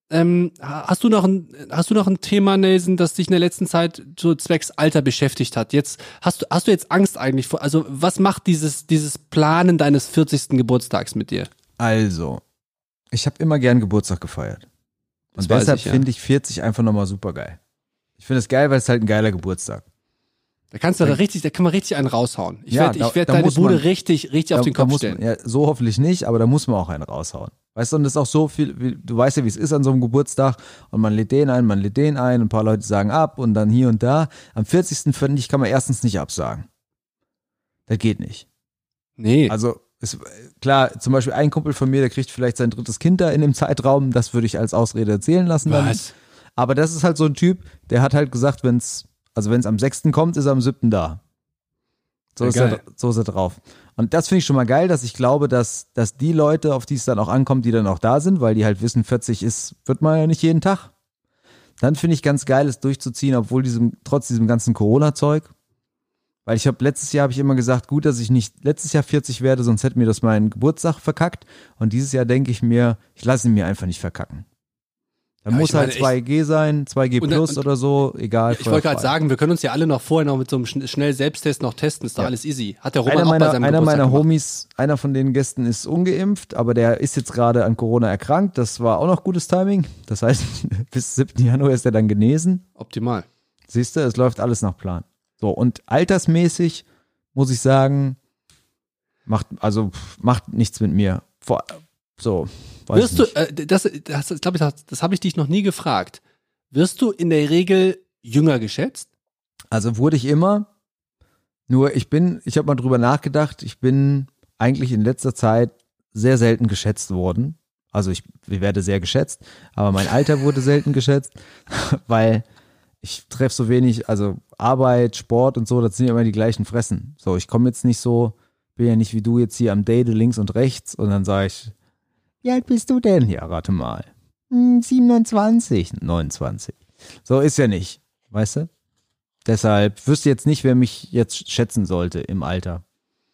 ähm, hast du noch ein, hast du noch ein Thema, Nelson, das dich in der letzten Zeit so zwecks Alter beschäftigt hat? Jetzt hast du, hast du jetzt Angst eigentlich vor, also was macht dieses, dieses Planen deines 40. Geburtstags mit dir? Also, ich habe immer gern Geburtstag gefeiert. Und deshalb ja. finde ich 40 einfach nochmal super geil. Ich finde es geil, weil es halt ein geiler Geburtstag. Da kannst du da richtig, da kann man richtig einen raushauen. Ich Ja, werde da- ich werd da deine Bude man- richtig, richtig auf den Kopf muss stellen. Ja, so hoffentlich nicht, aber da muss man auch einen raushauen. Weißt du, und das ist auch so viel, wie, du weißt ja, wie es ist an so einem Geburtstag und man lädt den ein, man lädt den ein, ein paar Leute sagen ab und dann hier und da. Am 40. finde ich, kann man erstens nicht absagen. Das geht nicht. Nee. Also, es, klar, zum Beispiel ein Kumpel von mir, der kriegt vielleicht sein drittes Kind da in dem Zeitraum, das würde ich als Ausrede erzählen lassen. Dann. was? Aber das ist halt so ein Typ, der hat halt gesagt, wenn es, also wenn es am 6. kommt, ist er am 7. da. So, Ja, ist er, so ist er drauf. Und das finde ich schon mal geil, dass ich glaube, dass, dass die Leute, auf die es dann auch ankommt, die dann auch da sind, weil die halt wissen, 40 ist, wird man ja nicht jeden Tag. Dann finde ich ganz geil, es durchzuziehen, obwohl diesem, trotz diesem ganzen Corona-Zeug. Weil ich habe letztes Jahr habe ich immer gesagt, gut, dass ich nicht letztes Jahr 40 werde, sonst hätte mir das meinen Geburtstag verkackt. Und dieses Jahr denke ich mir, ich lasse ihn mir einfach nicht verkacken. Ja, muss ich meine, halt 2G sein, 2G Und- plus und- oder so, egal. Ich wollte gerade sagen, wir können uns ja alle noch vorher noch mit so einem schn- schnell Selbsttest noch testen, ist doch Ja. alles easy. Hat der Roman Einer auch bei meiner, seinem einer Geburtstag meiner gemacht. Homies, einer von den Gästen ist ungeimpft, aber der ist jetzt gerade an Corona erkrankt. Das war auch noch gutes Timing. Das heißt, bis 7. Januar ist er dann genesen. Optimal. Siehst du, es läuft alles nach Plan. So, und altersmäßig muss ich sagen, macht, also macht nichts mit mir. Vor, so, Wirst ich du, nicht. äh, das, das, ich glaube, das, das habe ich dich noch nie gefragt. Wirst du in der Regel jünger geschätzt? Also wurde ich immer. Nur ich bin, ich habe mal drüber nachgedacht, ich bin eigentlich in letzter Zeit sehr selten geschätzt worden. Also ich, ich werde sehr geschätzt, aber mein Alter wurde selten geschätzt, weil ich treffe so wenig, also Arbeit, Sport und so, das sind ja immer die gleichen Fressen. So, ich komme jetzt nicht so, bin ja nicht wie du jetzt hier am Date links und rechts und dann sage ich, wie alt bist du denn? Ja, rate mal. Hm, 27, 29. So ist ja nicht, weißt du? Deshalb wüsste jetzt nicht, wer mich jetzt schätzen sollte im Alter.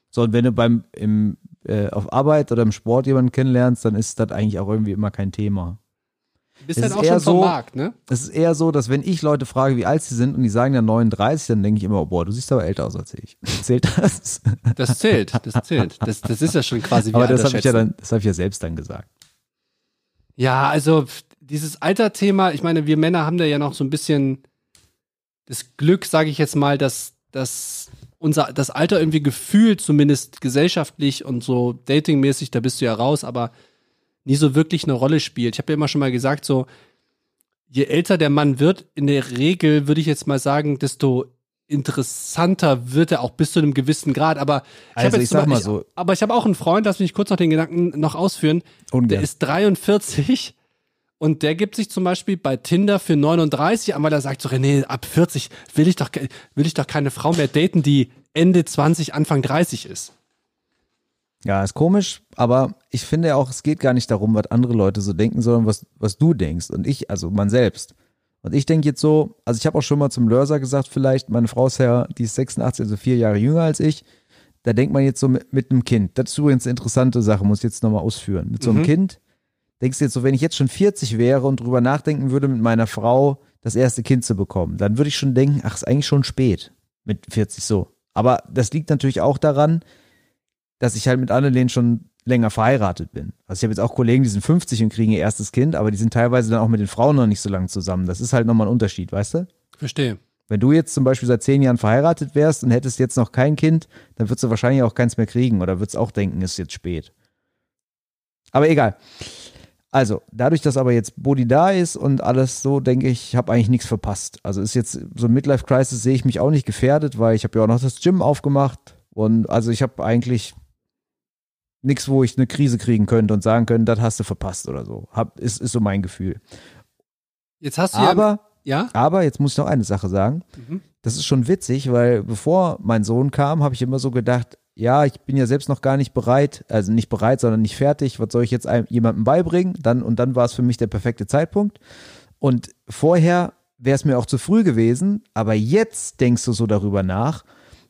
So, und wenn du beim im, äh, auf Arbeit oder im Sport jemanden kennenlernst, dann ist das eigentlich auch irgendwie immer kein Thema. Bist Es halt auch eher schon vom so- Markt, ne? Es ist eher so, dass wenn ich Leute frage, wie alt sie sind und die sagen dann 39, dann denke ich immer, oh, boah, du siehst aber älter aus als ich. Zählt das? Das zählt, das zählt. Das, das ist ja schon quasi wie aber das habe ich ja Altersschätzen. dann, das habe ich ja selbst dann gesagt. Ja, also dieses Alterthema, ich meine, wir Männer haben da ja noch so ein bisschen das Glück, sage ich jetzt mal, dass, dass unser das Alter irgendwie gefühlt, zumindest gesellschaftlich und so datingmäßig, da bist du ja raus, aber nie so wirklich eine Rolle spielt. Ich habe ja immer schon mal gesagt, so je älter der Mann wird, in der Regel würde ich jetzt mal sagen, desto interessanter wird er auch bis zu einem gewissen Grad. Aber ich Also habe jetzt ich sag mal Beispiel- so- aber ich habe auch einen Freund, lass mich kurz noch den Gedanken noch ausführen. Der Ungern. ist 43 und der gibt sich zum Beispiel bei Tinder für 39 an, weil er sagt so, René, ab 40 will ich doch, will ich doch keine Frau mehr daten, die Ende 20, Anfang 30 ist. Ja, ist komisch, aber ich finde auch, es geht gar nicht darum, was andere Leute so denken, sondern was, was du denkst und ich, also man selbst. Und ich denke jetzt so, also ich habe auch schon mal zum Lörser gesagt, vielleicht, meine Frau ist ja, die ist 86, also vier Jahre jünger als ich. Da denkt man jetzt so mit, mit einem Kind. Das ist übrigens eine interessante Sache, muss ich jetzt nochmal ausführen. Mit so einem Mhm. Kind denkst du jetzt so, wenn ich jetzt schon 40 wäre und drüber nachdenken würde, mit meiner Frau das erste Kind zu bekommen, dann würde ich schon denken, ach, ist eigentlich schon spät mit 40 so. Aber das liegt natürlich auch daran, dass ich halt mit Annelene schon länger verheiratet bin. Also ich habe jetzt auch Kollegen, die sind 50 und kriegen ihr erstes Kind, aber die sind teilweise dann auch mit den Frauen noch nicht so lange zusammen. Das ist halt nochmal ein Unterschied, weißt du? Verstehe. Wenn du jetzt zum Beispiel seit zehn Jahren verheiratet wärst und hättest jetzt noch kein Kind, dann würdest du wahrscheinlich auch keins mehr kriegen oder würdest auch denken, ist jetzt spät. Aber egal. Also, dadurch, dass aber jetzt Bodi da ist und alles so, denke ich, ich habe eigentlich nichts verpasst. Also ist jetzt so ein Midlife-Crisis sehe ich mich auch nicht gefährdet, weil ich habe ja auch noch das Gym aufgemacht und also ich habe eigentlich nichts, wo ich eine Krise kriegen könnte und sagen könnte, das hast du verpasst oder so. Hab, ist, ist so mein Gefühl. Jetzt hast du Aber ja, aber jetzt muss ich noch eine Sache sagen. Mhm. Das ist schon witzig, weil bevor mein Sohn kam, habe ich immer so gedacht, ja, ich bin ja selbst noch gar nicht bereit, also nicht bereit, sondern nicht fertig. Was soll ich jetzt einem, jemandem beibringen? Dann, und dann war es für mich der perfekte Zeitpunkt. Und vorher wäre es mir auch zu früh gewesen, aber jetzt denkst du so darüber nach,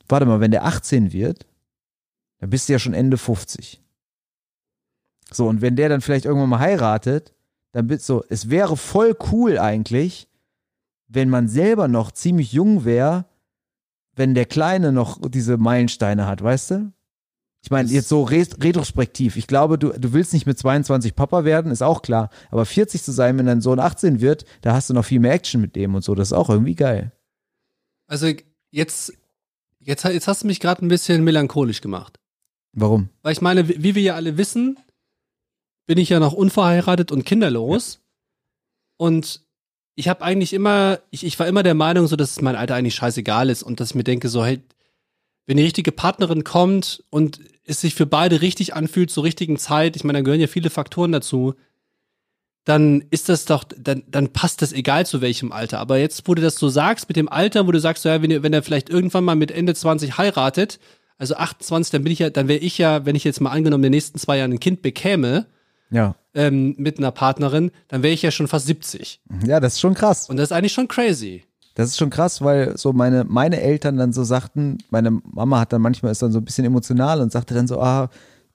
warte mal, wenn der 18 wird, dann bist du ja schon Ende 50. So, und wenn der dann vielleicht irgendwann mal heiratet, dann bist so, es wäre voll cool eigentlich, wenn man selber noch ziemlich jung wäre, wenn der Kleine noch diese Meilensteine hat, weißt du? Ich meine, jetzt so retrospektiv. Ich glaube, du, du willst nicht mit 22 Papa werden, ist auch klar. Aber 40 zu sein, wenn dein Sohn 18 wird, da hast du noch viel mehr Action mit dem und so. Das ist auch irgendwie geil. Also jetzt, jetzt, jetzt hast du mich gerade ein bisschen melancholisch gemacht. Warum? Weil ich meine, wie wir ja alle wissen, bin ich ja noch unverheiratet und kinderlos. Ja. Und ich habe eigentlich immer, ich, ich war immer der Meinung, so dass mein Alter eigentlich scheißegal ist und dass ich mir denke, so, hey, wenn die richtige Partnerin kommt und es sich für beide richtig anfühlt zur richtigen Zeit, ich meine, da gehören ja viele Faktoren dazu, dann ist das doch, dann, dann passt das egal zu welchem Alter. Aber jetzt, wo du das so sagst, mit dem Alter, wo du sagst, so, ja, wenn, wenn er vielleicht irgendwann mal mit Ende 20 heiratet, also 28, dann bin ich ja, dann wäre ich ja, wenn ich jetzt mal angenommen in den nächsten zwei Jahren ein Kind bekäme, ja. ähm, mit einer Partnerin, dann wäre ich ja schon fast 70. Ja, das ist schon krass. Und das ist eigentlich schon crazy. Das ist schon krass, weil so meine, meine Eltern dann so sagten, meine Mama hat dann manchmal ist dann so ein bisschen emotional und sagte dann so, ah,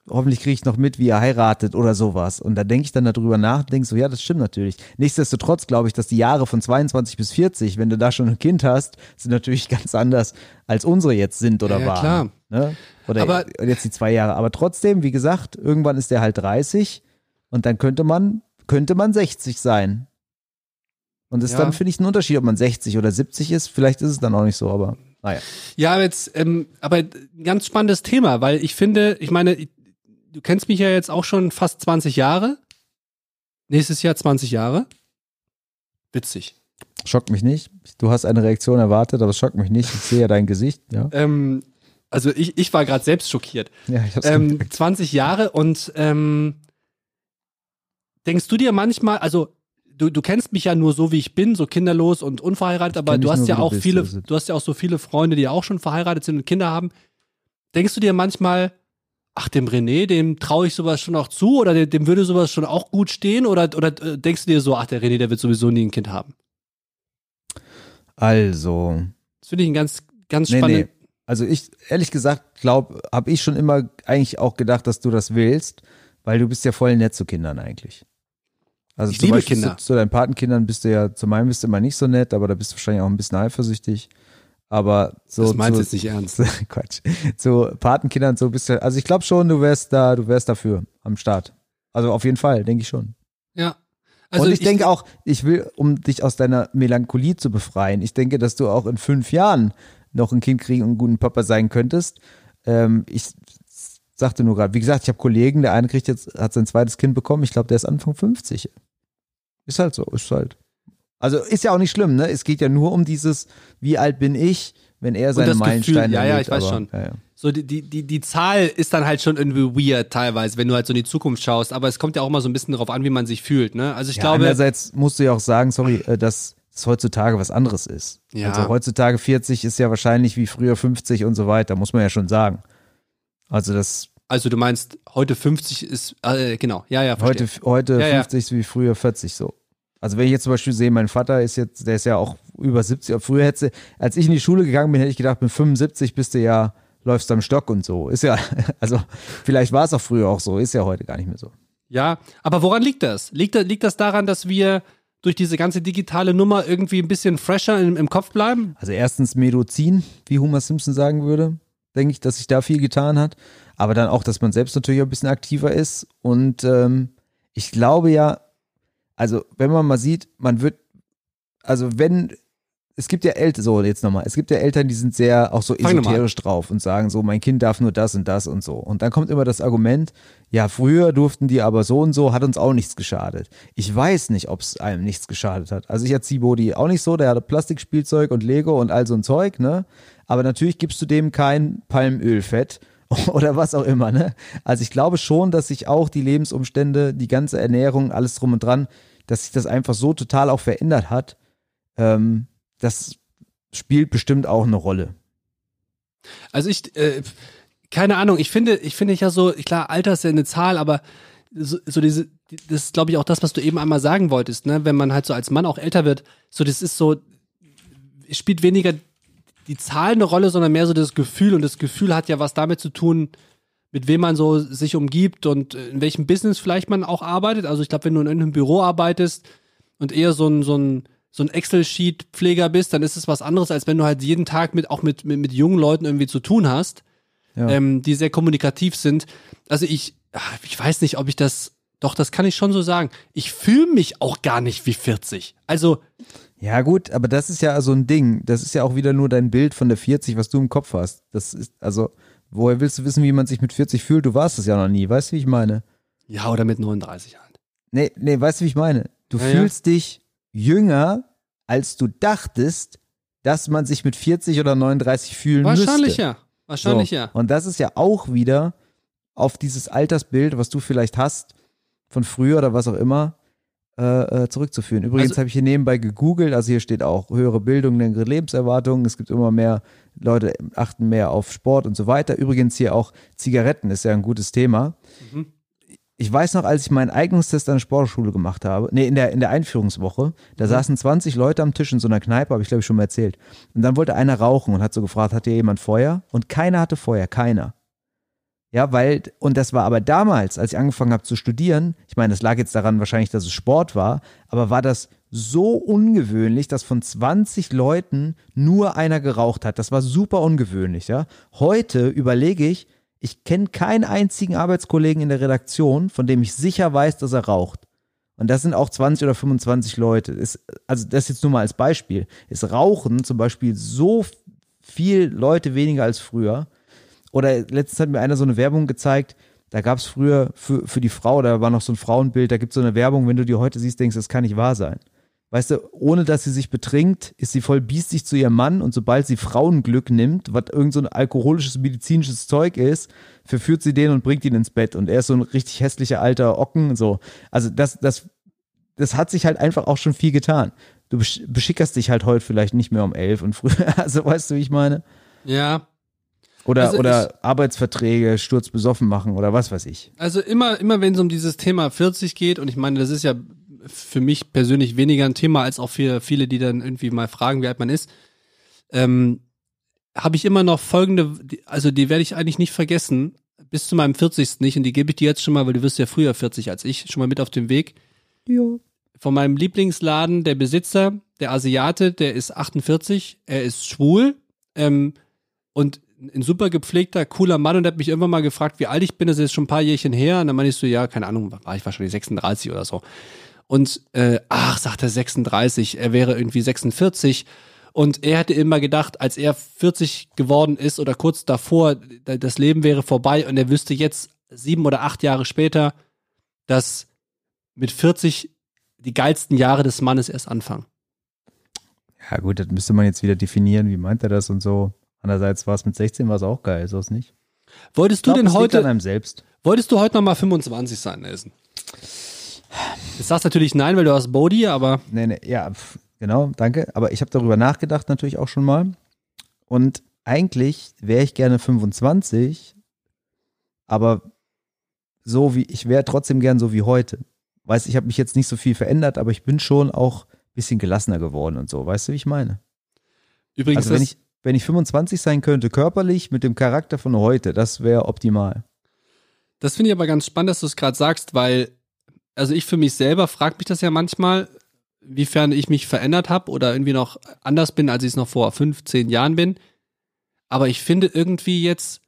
hoffentlich kriege ich noch mit, wie er heiratet oder sowas. Und da denke ich dann darüber nach, denke so, ja, das stimmt natürlich. Nichtsdestotrotz glaube ich, dass die Jahre von 22 bis 40, wenn du da schon ein Kind hast, sind natürlich ganz anders, als unsere jetzt sind oder ja, waren. Klar. Ne? Oder Aber, jetzt die zwei Jahre. Aber trotzdem, wie gesagt, irgendwann ist der halt 30 und dann könnte man, könnte man 60 sein. Und das ja. ist dann, finde ich, ein Unterschied, ob man 60 oder 70 ist. Vielleicht ist es dann auch nicht so, aber naja. Ja, jetzt, ähm, aber ein ganz spannendes Thema, weil ich finde, ich meine, du kennst mich ja jetzt auch schon fast 20 Jahre. Nächstes Jahr 20 Jahre. Witzig. Schockt mich nicht. Du hast eine Reaktion erwartet, aber es schockt mich nicht. Ich sehe ja dein Gesicht, ja. Ähm, also ich, ich war gerade selbst schockiert. Ja, ich hab's ähm, 20 Jahre und ähm, denkst du dir manchmal, also du, du kennst mich ja nur so, wie ich bin, so kinderlos und unverheiratet, aber du hast ja auch bist, viele, also. du hast ja auch so viele Freunde, die auch schon verheiratet sind und Kinder haben. Denkst du dir manchmal, ach, dem René, dem traue ich sowas schon auch zu oder dem, dem, würde sowas schon auch gut stehen oder, oder äh, denkst du dir so, ach, der René, der wird sowieso nie ein Kind haben? Also. Das finde ich ein ganz, ganz nee, spannend. Nee. Also ich, ehrlich gesagt, glaube, habe ich schon immer eigentlich auch gedacht, dass du das willst, weil du bist ja voll nett zu Kindern eigentlich. Also ich liebe Beispiel Kinder. Zu, zu, deinen Patenkindern bist du ja, zu meinem bist du immer nicht so nett, aber da bist du wahrscheinlich auch ein bisschen eifersüchtig. Aber so. Das meinst du jetzt nicht ernst. Quatsch. Zu Patenkindern so bist du, also ich glaube schon, du wärst da, du wärst dafür am Start. Also auf jeden Fall, denke ich schon. Ja. Also und ich, ich denke auch, ich will, um dich aus deiner Melancholie zu befreien, ich denke, dass du auch in fünf Jahren noch ein Kind kriegen und einen guten Papa sein könntest. Ähm, ich sagte nur gerade, wie gesagt, ich habe Kollegen, der eine kriegt jetzt, hat sein zweites Kind bekommen, ich glaube, der ist Anfang 50. Ist halt so, ist halt. Also ist ja auch nicht schlimm, ne? Es geht ja nur um dieses, wie alt bin ich, wenn er seine Meilensteine Ja, ja, ich weiß aber, schon. Ja, ja. So die, die, die, die Zahl ist dann halt schon irgendwie weird teilweise, wenn du halt so in die Zukunft schaust. Aber es kommt ja auch immer so ein bisschen darauf an, wie man sich fühlt, ne? Also ich ja, glaube. Einerseits musst du ja auch sagen, sorry, äh, dass es heutzutage was anderes ist. Ja. Also heutzutage 40 ist ja wahrscheinlich wie früher 50 und so weiter, muss man ja schon sagen. Also das also du meinst, heute 50 ist, äh, genau, ja, ja, verstehe. Heute, heute ja, 50 ist wie früher 40 so. Also wenn ich jetzt zum Beispiel sehe, mein Vater ist jetzt, der ist ja auch über 70, früher hätte, als ich in die Schule gegangen bin, hätte ich gedacht, mit 75 bist du ja, läufst du am Stock und so. Ist ja, also vielleicht war es auch früher auch so, ist ja heute gar nicht mehr so. Ja, aber woran liegt das? Liegt, liegt das daran, dass wir durch diese ganze digitale Nummer irgendwie ein bisschen fresher im, im Kopf bleiben? Also erstens Medizin, wie Homer Simpson sagen würde, denke ich, dass sich da viel getan hat aber dann auch, dass man selbst natürlich ein bisschen aktiver ist. Und ähm, ich glaube ja, also wenn man mal sieht, man wird, also wenn, es gibt ja Eltern, so jetzt nochmal, es gibt ja Eltern, die sind sehr auch so esoterisch drauf und sagen so, mein Kind darf nur das und das und so. Und dann kommt immer das Argument, ja, früher durften die aber so und so, hat uns auch nichts geschadet. Ich weiß nicht, ob es einem nichts geschadet hat. Also ich erziehe Bodi auch nicht so, der hatte Plastikspielzeug und Lego und all so ein Zeug, ne? Aber natürlich gibst du dem kein Palmölfett oder was auch immer. Ne? Also ich glaube schon, dass sich auch die Lebensumstände, die ganze Ernährung, alles drum und dran, dass sich das einfach so total auch verändert hat. Ähm, das spielt bestimmt auch eine Rolle. Also ich, äh, keine Ahnung, ich finde, ich finde ja so, klar, Alter ist ja eine Zahl, aber so, so diese, das ist glaube ich auch das, was du eben einmal sagen wolltest, ne? Wenn man halt so als Mann auch älter wird, so das ist so, spielt weniger die Zahl eine Rolle, sondern mehr so das Gefühl. Und das Gefühl hat ja was damit zu tun, mit wem man so sich umgibt und in welchem Business vielleicht man auch arbeitet. Also ich glaube, wenn du in einem Büro arbeitest und eher so ein, so ein, so ein Excel-Sheet-Pfleger bist, dann ist es was anderes, als wenn du halt jeden Tag mit auch mit, mit, mit jungen Leuten irgendwie zu tun hast, ja. ähm, die sehr kommunikativ sind. Also ich, ich weiß nicht, ob ich das, doch, das kann ich schon so sagen. Ich fühle mich auch gar nicht wie 40. Also. Ja, gut, aber das ist ja so ein Ding. Das ist ja auch wieder nur dein Bild von der 40, was du im Kopf hast. Das ist, also, woher willst du wissen, wie man sich mit 40 fühlt? Du warst es ja noch nie. Weißt du, wie ich meine? Ja, oder mit 39 halt. Nee, nee, weißt du, wie ich meine? Du ja, fühlst ja. dich jünger, als du dachtest, dass man sich mit 40 oder 39 fühlen Wahrscheinlich müsste. ja. Wahrscheinlich so. ja. Und das ist ja auch wieder auf dieses Altersbild, was du vielleicht hast, von früher oder was auch immer, äh, äh zurückzuführen. Übrigens also, habe ich hier nebenbei gegoogelt, also hier steht auch höhere Bildung, längere Lebenserwartung. Es gibt immer mehr Leute, achten mehr auf Sport und so weiter. Übrigens hier auch Zigaretten ist ja ein gutes Thema. Mhm. Ich weiß noch, als ich meinen Eignungstest an der Sportschule gemacht habe, nee, in der, in der Einführungswoche, da mhm. saßen 20 Leute am Tisch in so einer Kneipe, habe ich glaube ich schon mal erzählt. Und dann wollte einer rauchen und hat so gefragt, hat hier jemand Feuer? Und keiner hatte Feuer, keiner. Ja, weil, und das war aber damals, als ich angefangen habe zu studieren, ich meine, das lag jetzt daran wahrscheinlich, dass es Sport war, aber war das so ungewöhnlich, dass von 20 Leuten nur einer geraucht hat. Das war super ungewöhnlich, ja. Heute überlege ich, ich kenne keinen einzigen Arbeitskollegen in der Redaktion, von dem ich sicher weiß, dass er raucht. Und das sind auch 20 oder 25 Leute. Ist, also das jetzt nur mal als Beispiel. Ist Rauchen zum Beispiel so viel Leute weniger als früher. Oder letztens hat mir einer so eine Werbung gezeigt, da gab es früher für, für die Frau, da war noch so ein Frauenbild, da gibt es so eine Werbung, wenn du die heute siehst, denkst, das kann nicht wahr sein. Weißt du, ohne dass sie sich betrinkt, ist sie voll biestig zu ihrem Mann und sobald sie Frauenglück nimmt, was irgend so ein alkoholisches, medizinisches Zeug ist, verführt sie den und bringt ihn ins Bett und er ist so ein richtig hässlicher alter Ocken, so. Also das, das, das hat sich halt einfach auch schon viel getan. Du beschickerst dich halt heute vielleicht nicht mehr um elf und früher, also weißt du, wie ich meine? Ja, oder, also oder ich, Arbeitsverträge sturzbesoffen machen oder was weiß ich. Also immer, immer wenn es um dieses Thema 40 geht, und ich meine, das ist ja für mich persönlich weniger ein Thema als auch für viele, die dann irgendwie mal fragen, wie alt man ist, ähm, habe ich immer noch folgende, also die werde ich eigentlich nicht vergessen, bis zu meinem 40. nicht, und die gebe ich dir jetzt schon mal, weil du wirst ja früher 40 als ich, schon mal mit auf dem Weg. Ja. Von meinem Lieblingsladen, der Besitzer, der Asiate, der ist 48, er ist schwul, ähm, und ein super gepflegter, cooler Mann und hat mich irgendwann mal gefragt, wie alt ich bin. Das ist jetzt schon ein paar Jährchen her. Und dann meinte ich so, ja, keine Ahnung, war ich wahrscheinlich 36 oder so. Und äh, ach, sagt er 36, er wäre irgendwie 46. Und er hätte immer gedacht, als er 40 geworden ist oder kurz davor, das Leben wäre vorbei und er wüsste jetzt sieben oder acht Jahre später, dass mit 40 die geilsten Jahre des Mannes erst anfangen. Ja, gut, das müsste man jetzt wieder definieren, wie meint er das und so. Andererseits war es mit 16 war es auch geil, ist das nicht? Wolltest du glaub, denn heute. An einem selbst. Wolltest du heute nochmal 25 sein, Nelson? Du sagst natürlich nein, weil du hast Bodhi, aber. Nee, nee, ja, genau, danke. Aber ich habe darüber nachgedacht natürlich auch schon mal. Und eigentlich wäre ich gerne 25, aber so wie, ich wäre trotzdem gern so wie heute. Weißt ich habe mich jetzt nicht so viel verändert, aber ich bin schon auch ein bisschen gelassener geworden und so. Weißt du, wie ich meine? Übrigens, also wenn ich, wenn ich 25 sein könnte, körperlich, mit dem Charakter von heute, das wäre optimal. Das finde ich aber ganz spannend, dass du es gerade sagst, weil, also ich für mich selber frage mich das ja manchmal, wiefern ich mich verändert habe oder irgendwie noch anders bin, als ich es noch vor 15 Jahren bin. Aber ich finde irgendwie jetzt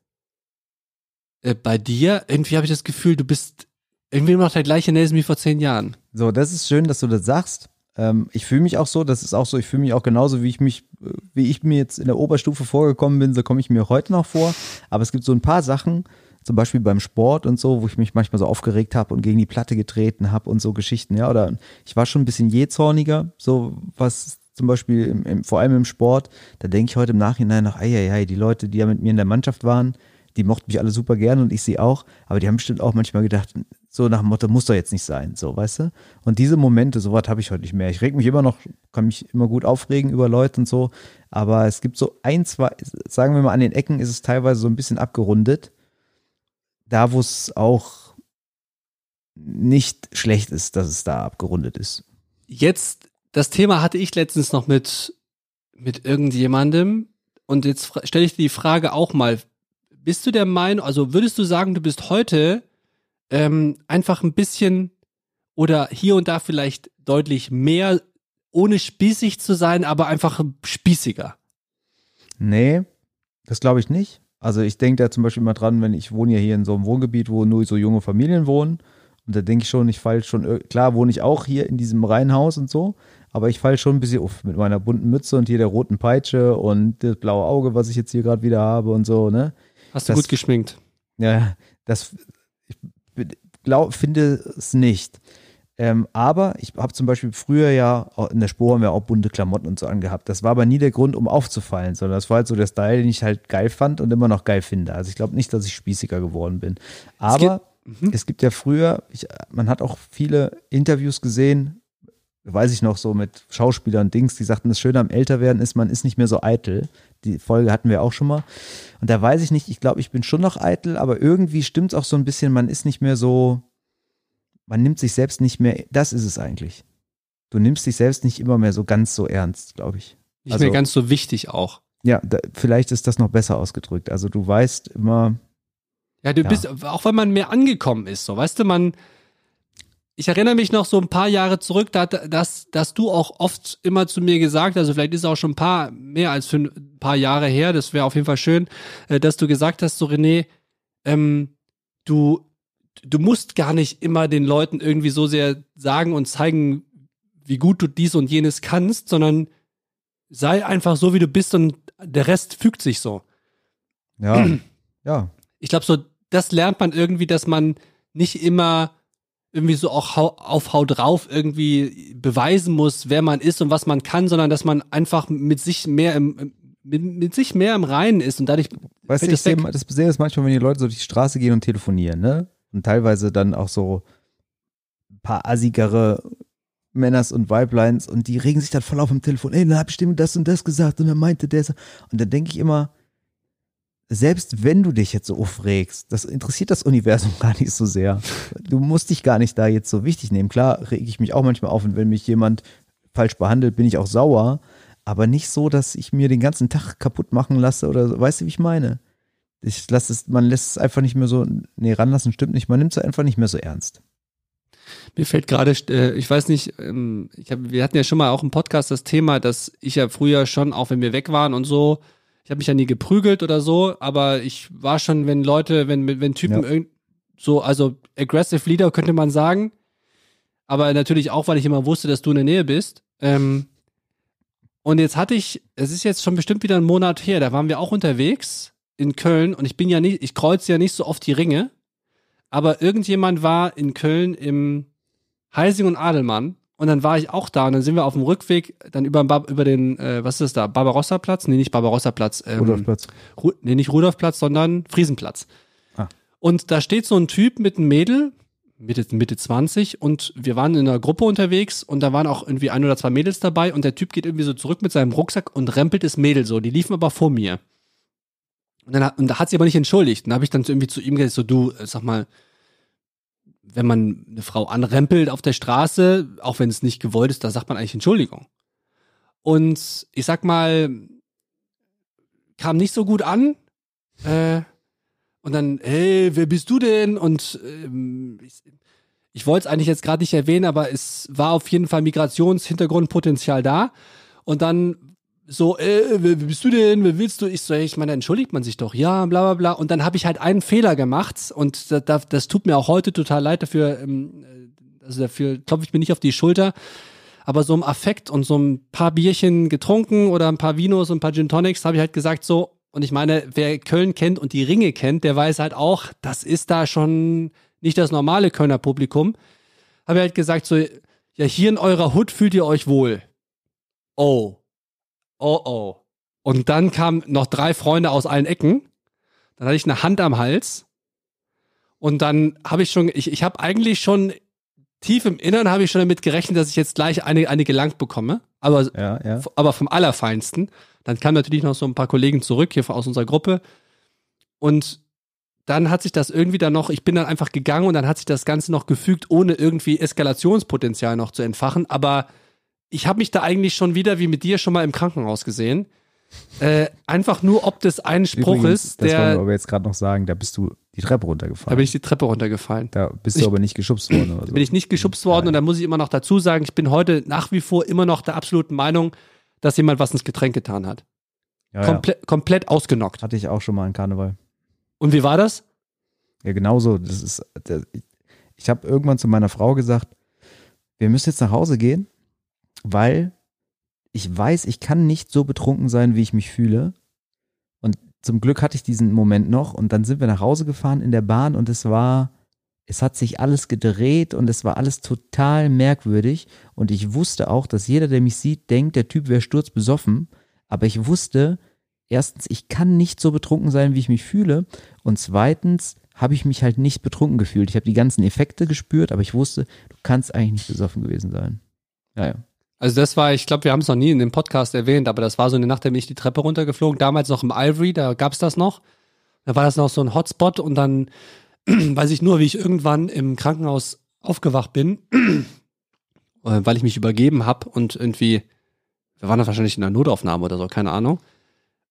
äh, bei dir, irgendwie habe ich das Gefühl, du bist irgendwie noch der gleiche Nelson wie vor zehn Jahren. So, das ist schön, dass du das sagst. Ähm, ich fühle mich auch so, das ist auch so, ich fühle mich auch genauso, wie ich mich, wie ich mir jetzt in der Oberstufe vorgekommen bin, so komme ich mir heute noch vor. Aber es gibt so ein paar Sachen, zum Beispiel beim Sport und so, wo ich mich manchmal so aufgeregt habe und gegen die Platte getreten habe und so Geschichten, ja. Oder ich war schon ein bisschen jähzorniger, so was zum Beispiel im, im, vor allem im Sport. Da denke ich heute im Nachhinein noch, ei, ei, ei, die Leute, die ja mit mir in der Mannschaft waren, die mochten mich alle super gern und ich sie auch, aber die haben bestimmt auch manchmal gedacht, so nach dem Motto, muss doch jetzt nicht sein, so, weißt du? Und diese Momente, sowas habe ich heute nicht mehr. Ich reg mich immer noch, kann mich immer gut aufregen über Leute und so, aber es gibt so ein, zwei, sagen wir mal, an den Ecken ist es teilweise so ein bisschen abgerundet. Da, wo es auch nicht schlecht ist, dass es da abgerundet ist. Jetzt, das Thema hatte ich letztens noch mit, mit irgendjemandem und jetzt stelle ich dir die Frage auch mal bist du der Meinung, also würdest du sagen, du bist heute ähm, einfach ein bisschen oder hier und da vielleicht deutlich mehr, ohne spießig zu sein, aber einfach spießiger? Nee, das glaube ich nicht. Also ich denke da zum Beispiel mal dran, wenn ich wohne ja hier in so einem Wohngebiet, wo nur so junge Familien wohnen. Und da denke ich schon, ich falle schon, klar wohne ich auch hier in diesem Reihenhaus und so, aber ich falle schon ein bisschen auf mit meiner bunten Mütze und hier der roten Peitsche und das blaue Auge, was ich jetzt hier gerade wieder habe und so, ne? Hast du das, gut geschminkt? Ja, das glaub, finde es nicht. Ähm, aber ich habe zum Beispiel früher ja, in der Spur haben wir auch bunte Klamotten und so angehabt. Das war aber nie der Grund, um aufzufallen, sondern das war halt so der Style, den ich halt geil fand und immer noch geil finde. Also ich glaube nicht, dass ich spießiger geworden bin. Aber es gibt, mhm. es gibt ja früher, ich, man hat auch viele Interviews gesehen, weiß ich noch so mit Schauspielern und Dings, die sagten, das Schöne am Älterwerden ist, man ist nicht mehr so eitel. Die Folge hatten wir auch schon mal. Und da weiß ich nicht, ich glaube, ich bin schon noch eitel, aber irgendwie stimmt es auch so ein bisschen, man ist nicht mehr so, man nimmt sich selbst nicht mehr, das ist es eigentlich. Du nimmst dich selbst nicht immer mehr so ganz so ernst, glaube ich. Nicht also, mehr ganz so wichtig auch. Ja, da, vielleicht ist das noch besser ausgedrückt. Also du weißt immer. Ja, du ja. bist, auch wenn man mehr angekommen ist, so, weißt du, man, ich erinnere mich noch so ein paar Jahre zurück, da, dass, dass du auch oft immer zu mir gesagt, also vielleicht ist es auch schon ein paar, mehr als für ein paar Jahre her, das wäre auf jeden Fall schön, äh, dass du gesagt hast, so René, ähm, du, du musst gar nicht immer den Leuten irgendwie so sehr sagen und zeigen, wie gut du dies und jenes kannst, sondern sei einfach so, wie du bist und der Rest fügt sich so. Ja, ja. Ich glaube, so, das lernt man irgendwie, dass man nicht immer irgendwie so auch auf Haut drauf irgendwie beweisen muss, wer man ist und was man kann, sondern dass man einfach mit sich mehr im, mit, mit sich mehr im Reinen ist und dadurch. Weißt du, ich sehe das, sehe das manchmal, wenn die Leute so durch die Straße gehen und telefonieren, ne? und teilweise dann auch so ein paar assigere Männers und Weibleins und die regen sich dann voll auf dem Telefon, ey, dann hab ich dem das und das gesagt und dann meinte der so. Und dann denke ich immer, selbst wenn du dich jetzt so aufregst, das interessiert das Universum gar nicht so sehr. Du musst dich gar nicht da jetzt so wichtig nehmen. Klar rege ich mich auch manchmal auf und wenn mich jemand falsch behandelt, bin ich auch sauer, aber nicht so, dass ich mir den ganzen Tag kaputt machen lasse oder weißt du, wie ich meine? ich lasse es, man lässt es einfach nicht mehr so, nee, ranlassen stimmt nicht, man nimmt es einfach nicht mehr so ernst. Mir fällt gerade, äh, ich weiß nicht, ähm, ich hab, wir hatten ja schon mal auch im Podcast das Thema, dass ich ja früher schon, auch wenn wir weg waren und so, ich habe mich ja nie geprügelt oder so, aber ich war schon, wenn Leute, wenn, wenn Typen ja. so, also aggressive Leader könnte man sagen, aber natürlich auch, weil ich immer wusste, dass du in der Nähe bist. Ähm, und jetzt hatte ich, es ist jetzt schon bestimmt wieder ein Monat her, da waren wir auch unterwegs in Köln und ich bin ja nicht, ich kreuze ja nicht so oft die Ringe, aber irgendjemand war in Köln im Heising und Adelmann und dann war ich auch da und dann sind wir auf dem Rückweg dann über, über den, äh, was ist das da, Barbarossa-Platz? Nee, nicht Barbarossa-Platz. Ähm, Rudolfplatz. Ru nee, nicht Rudolfplatz, sondern Friesenplatz. Ah. Und da steht so ein Typ mit einem Mädel, Mitte, Mitte 20 und wir waren in einer Gruppe unterwegs und da waren auch irgendwie ein oder zwei Mädels dabei und der Typ geht irgendwie so zurück mit seinem Rucksack und rempelt das Mädel so. Die liefen aber vor mir. Und, dann, und da hat sie aber nicht entschuldigt. Und da habe ich dann irgendwie zu ihm gesagt, so du, äh, sag mal, wenn man eine Frau anrempelt auf der Straße, auch wenn es nicht gewollt ist, da sagt man eigentlich Entschuldigung. Und ich sag mal, kam nicht so gut an. Äh, und dann, hey, wer bist du denn? Und ähm, ich, ich wollte es eigentlich jetzt gerade nicht erwähnen, aber es war auf jeden Fall Migrationshintergrundpotenzial da. Und dann so, äh, wer bist du denn? Wer willst du? Ich so, ich meine, entschuldigt man sich doch. Ja, bla bla bla. Und dann habe ich halt einen Fehler gemacht und das, das tut mir auch heute total leid dafür. Ähm, also dafür klopfe ich mir nicht auf die Schulter. Aber so im Affekt und so ein paar Bierchen getrunken oder ein paar Vinos und ein paar Gin Tonics habe ich halt gesagt so, und ich meine, wer Köln kennt und die Ringe kennt, der weiß halt auch, das ist da schon nicht das normale Kölner Publikum. Habe ich halt gesagt so, ja, hier in eurer Hut fühlt ihr euch wohl. Oh oh oh. Und dann kamen noch drei Freunde aus allen Ecken. Dann hatte ich eine Hand am Hals. Und dann habe ich schon, ich, ich habe eigentlich schon tief im Innern habe ich schon damit gerechnet, dass ich jetzt gleich eine, eine gelangt bekomme. Aber, ja, ja. aber vom Allerfeinsten. Dann kamen natürlich noch so ein paar Kollegen zurück hier aus unserer Gruppe. Und dann hat sich das irgendwie dann noch, ich bin dann einfach gegangen und dann hat sich das Ganze noch gefügt, ohne irgendwie Eskalationspotenzial noch zu entfachen. Aber ich habe mich da eigentlich schon wieder wie mit dir schon mal im Krankenhaus gesehen. Äh, einfach nur ob des einen Spruches, Übrigens, das wollen wir der. aber jetzt gerade noch sagen, da bist du die Treppe Da runtergefallen. bin ich die Treppe runtergefallen. Da bist Ich- du aber nicht geschubst worden oder so. bin ich nicht geschubst worden und da muss ich immer noch dazu sagen, ich bin heute nach wie vor immer noch der absoluten Meinung, dass jemand was ins Getränk getan hat. ja, ja. Komple komplett ausgenockt. Hatte ich auch schon mal in Karneval. Und wie war das? Ja, genauso. Das ist, der, ich habe irgendwann zu meiner Frau gesagt, wir müssen jetzt nach Hause gehen, weil ich weiß, ich kann nicht so betrunken sein, wie ich mich fühle. Und zum Glück hatte ich diesen Moment noch und dann sind wir nach Hause gefahren in der Bahn und es war, es hat sich alles gedreht und es war alles total merkwürdig und ich wusste auch, dass jeder, der mich sieht, denkt, der Typ wäre sturzbesoffen, aber ich wusste, erstens, ich kann nicht so betrunken sein, wie ich mich fühle und zweitens habe ich mich halt nicht betrunken gefühlt. Ich habe die ganzen Effekte gespürt, aber ich wusste, du kannst eigentlich nicht besoffen gewesen sein. Ja, ja. Also das war, ich glaube, wir haben es noch nie in dem Podcast erwähnt, aber das war so eine Nacht, da bin ich die Treppe runtergeflogen, damals noch im Ivory, da gab's das noch. Da war das noch so ein Hotspot und dann weiß ich nur, wie ich irgendwann im Krankenhaus aufgewacht bin, äh, weil ich mich übergeben habe und irgendwie, wir waren da wahrscheinlich in der Notaufnahme oder so, keine Ahnung.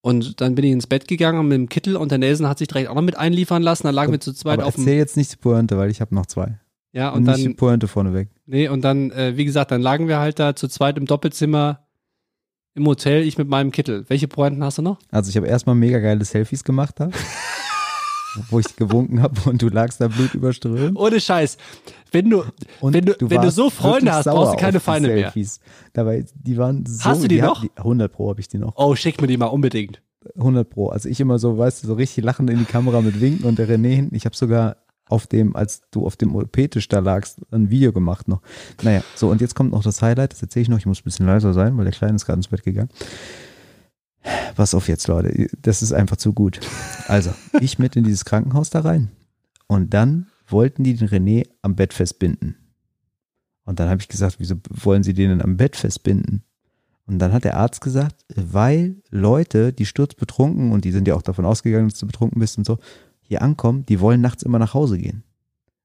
Und dann bin ich ins Bett gegangen mit dem Kittel und der Nelson hat sich direkt auch noch mit einliefern lassen. Dann lagen wir zu zweit Aber auf dem. erzähl jetzt nicht die Pointe, weil ich habe noch zwei. Ja, Und, und nicht die dann, Pointe vorneweg. Nee, und dann, äh, wie gesagt, dann lagen wir halt da zu zweit im Doppelzimmer im Hotel, ich mit meinem Kittel. Welche Pointen hast du noch? Also ich habe erstmal mega geile Selfies gemacht da, wo ich gewunken habe und du lagst da blutüberströmt. Ohne Scheiß. Wenn du, Und wenn du, wenn du so Freunde hast, brauchst du keine die Feinde mehr. Selfies. Dabei, die waren so. Hast du die hat- noch? 100 Pro habe ich die noch. Oh, schick mir die mal unbedingt. 100 Pro. Also ich immer so, weißt du, so richtig lachend in die Kamera mit Winken und der René hinten. Ich habe sogar auf dem, als du auf dem OP-Tisch da lagst, ein Video gemacht noch. Naja, so und jetzt kommt noch das Highlight, das erzähle ich noch, ich muss ein bisschen leiser sein, weil der Kleine ist gerade ins Bett gegangen. Pass auf jetzt, Leute, das ist einfach zu gut. Also, ich mit in dieses Krankenhaus da rein und dann wollten die den René am Bett festbinden. Und dann habe ich gesagt, wieso wollen sie den denn am Bett festbinden? Und dann hat der Arzt gesagt, weil Leute, die sturzbetrunken, und die sind ja auch davon ausgegangen, dass du betrunken bist und so, hier ankommen, die wollen nachts immer nach Hause gehen.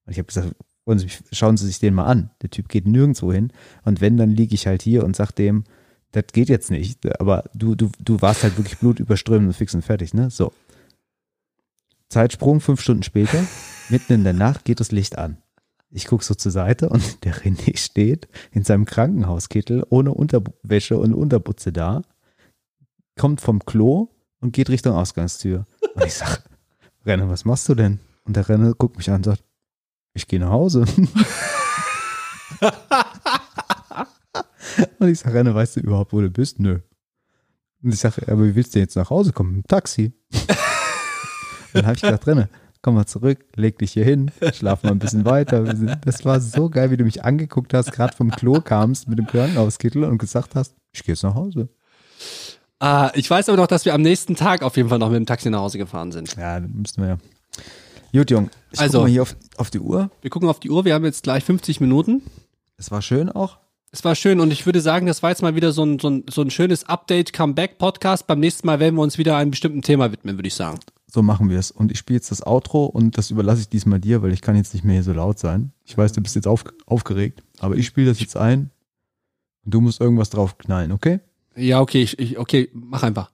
Und ich habe gesagt, Sie schauen Sie sich den mal an. Der Typ geht nirgendwo hin. Und wenn, dann liege ich halt hier und sag dem, das geht jetzt nicht. Aber du, du, du warst halt wirklich blutüberströmend und fix und fertig, ne? So. Zeitsprung, fünf Stunden später, mitten in der Nacht geht das Licht an. Ich gucke so zur Seite und der René steht in seinem Krankenhauskittel ohne Unterwäsche und Unterbutze da, kommt vom Klo und geht Richtung Ausgangstür. Und ich sag, Renne, was machst du denn? Und der Renne guckt mich an und sagt, ich gehe nach Hause. und ich sag, Renne, weißt du überhaupt, wo du bist? Nö. Und ich sage, aber wie willst du jetzt nach Hause kommen? Mit dem Taxi. dann habe ich gesagt, Renne, komm mal zurück, leg dich hier hin, schlaf mal ein bisschen weiter. Das war so geil, wie du mich angeguckt hast, gerade vom Klo kamst mit dem Krankenhauskittel und gesagt hast, ich gehe jetzt nach Hause. Ah, ich weiß aber noch, dass wir am nächsten Tag auf jeden Fall noch mit dem Taxi nach Hause gefahren sind. Ja, dann müssten wir ja. Gut, Jung, ich Also- guck mal hier auf, auf die Uhr. Wir gucken auf die Uhr, wir haben jetzt gleich 50 Minuten. Es war schön auch. Es war schön und ich würde sagen, das war jetzt mal wieder so ein, so ein, so ein schönes Update-Comeback-Podcast. Beim nächsten Mal werden wir uns wieder einem bestimmten Thema widmen, würde ich sagen. So machen wir es. Und ich spiele jetzt das Outro und das überlasse ich diesmal dir, weil ich kann jetzt nicht mehr hier so laut sein. Ich weiß, du bist jetzt auf, aufgeregt, aber ich spiele das jetzt ein und du musst irgendwas drauf knallen, okay? Ja, okay, ich, ich, okay, mach einfach.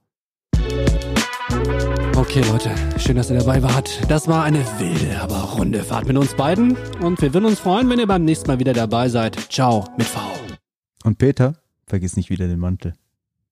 Okay, Leute, schön, dass ihr dabei wart. Das war eine wilde, aber runde Fahrt mit uns beiden. Und wir würden uns freuen, wenn ihr beim nächsten Mal wieder dabei seid. Ciao mit V. Und Peter, vergiss nicht wieder den Mantel.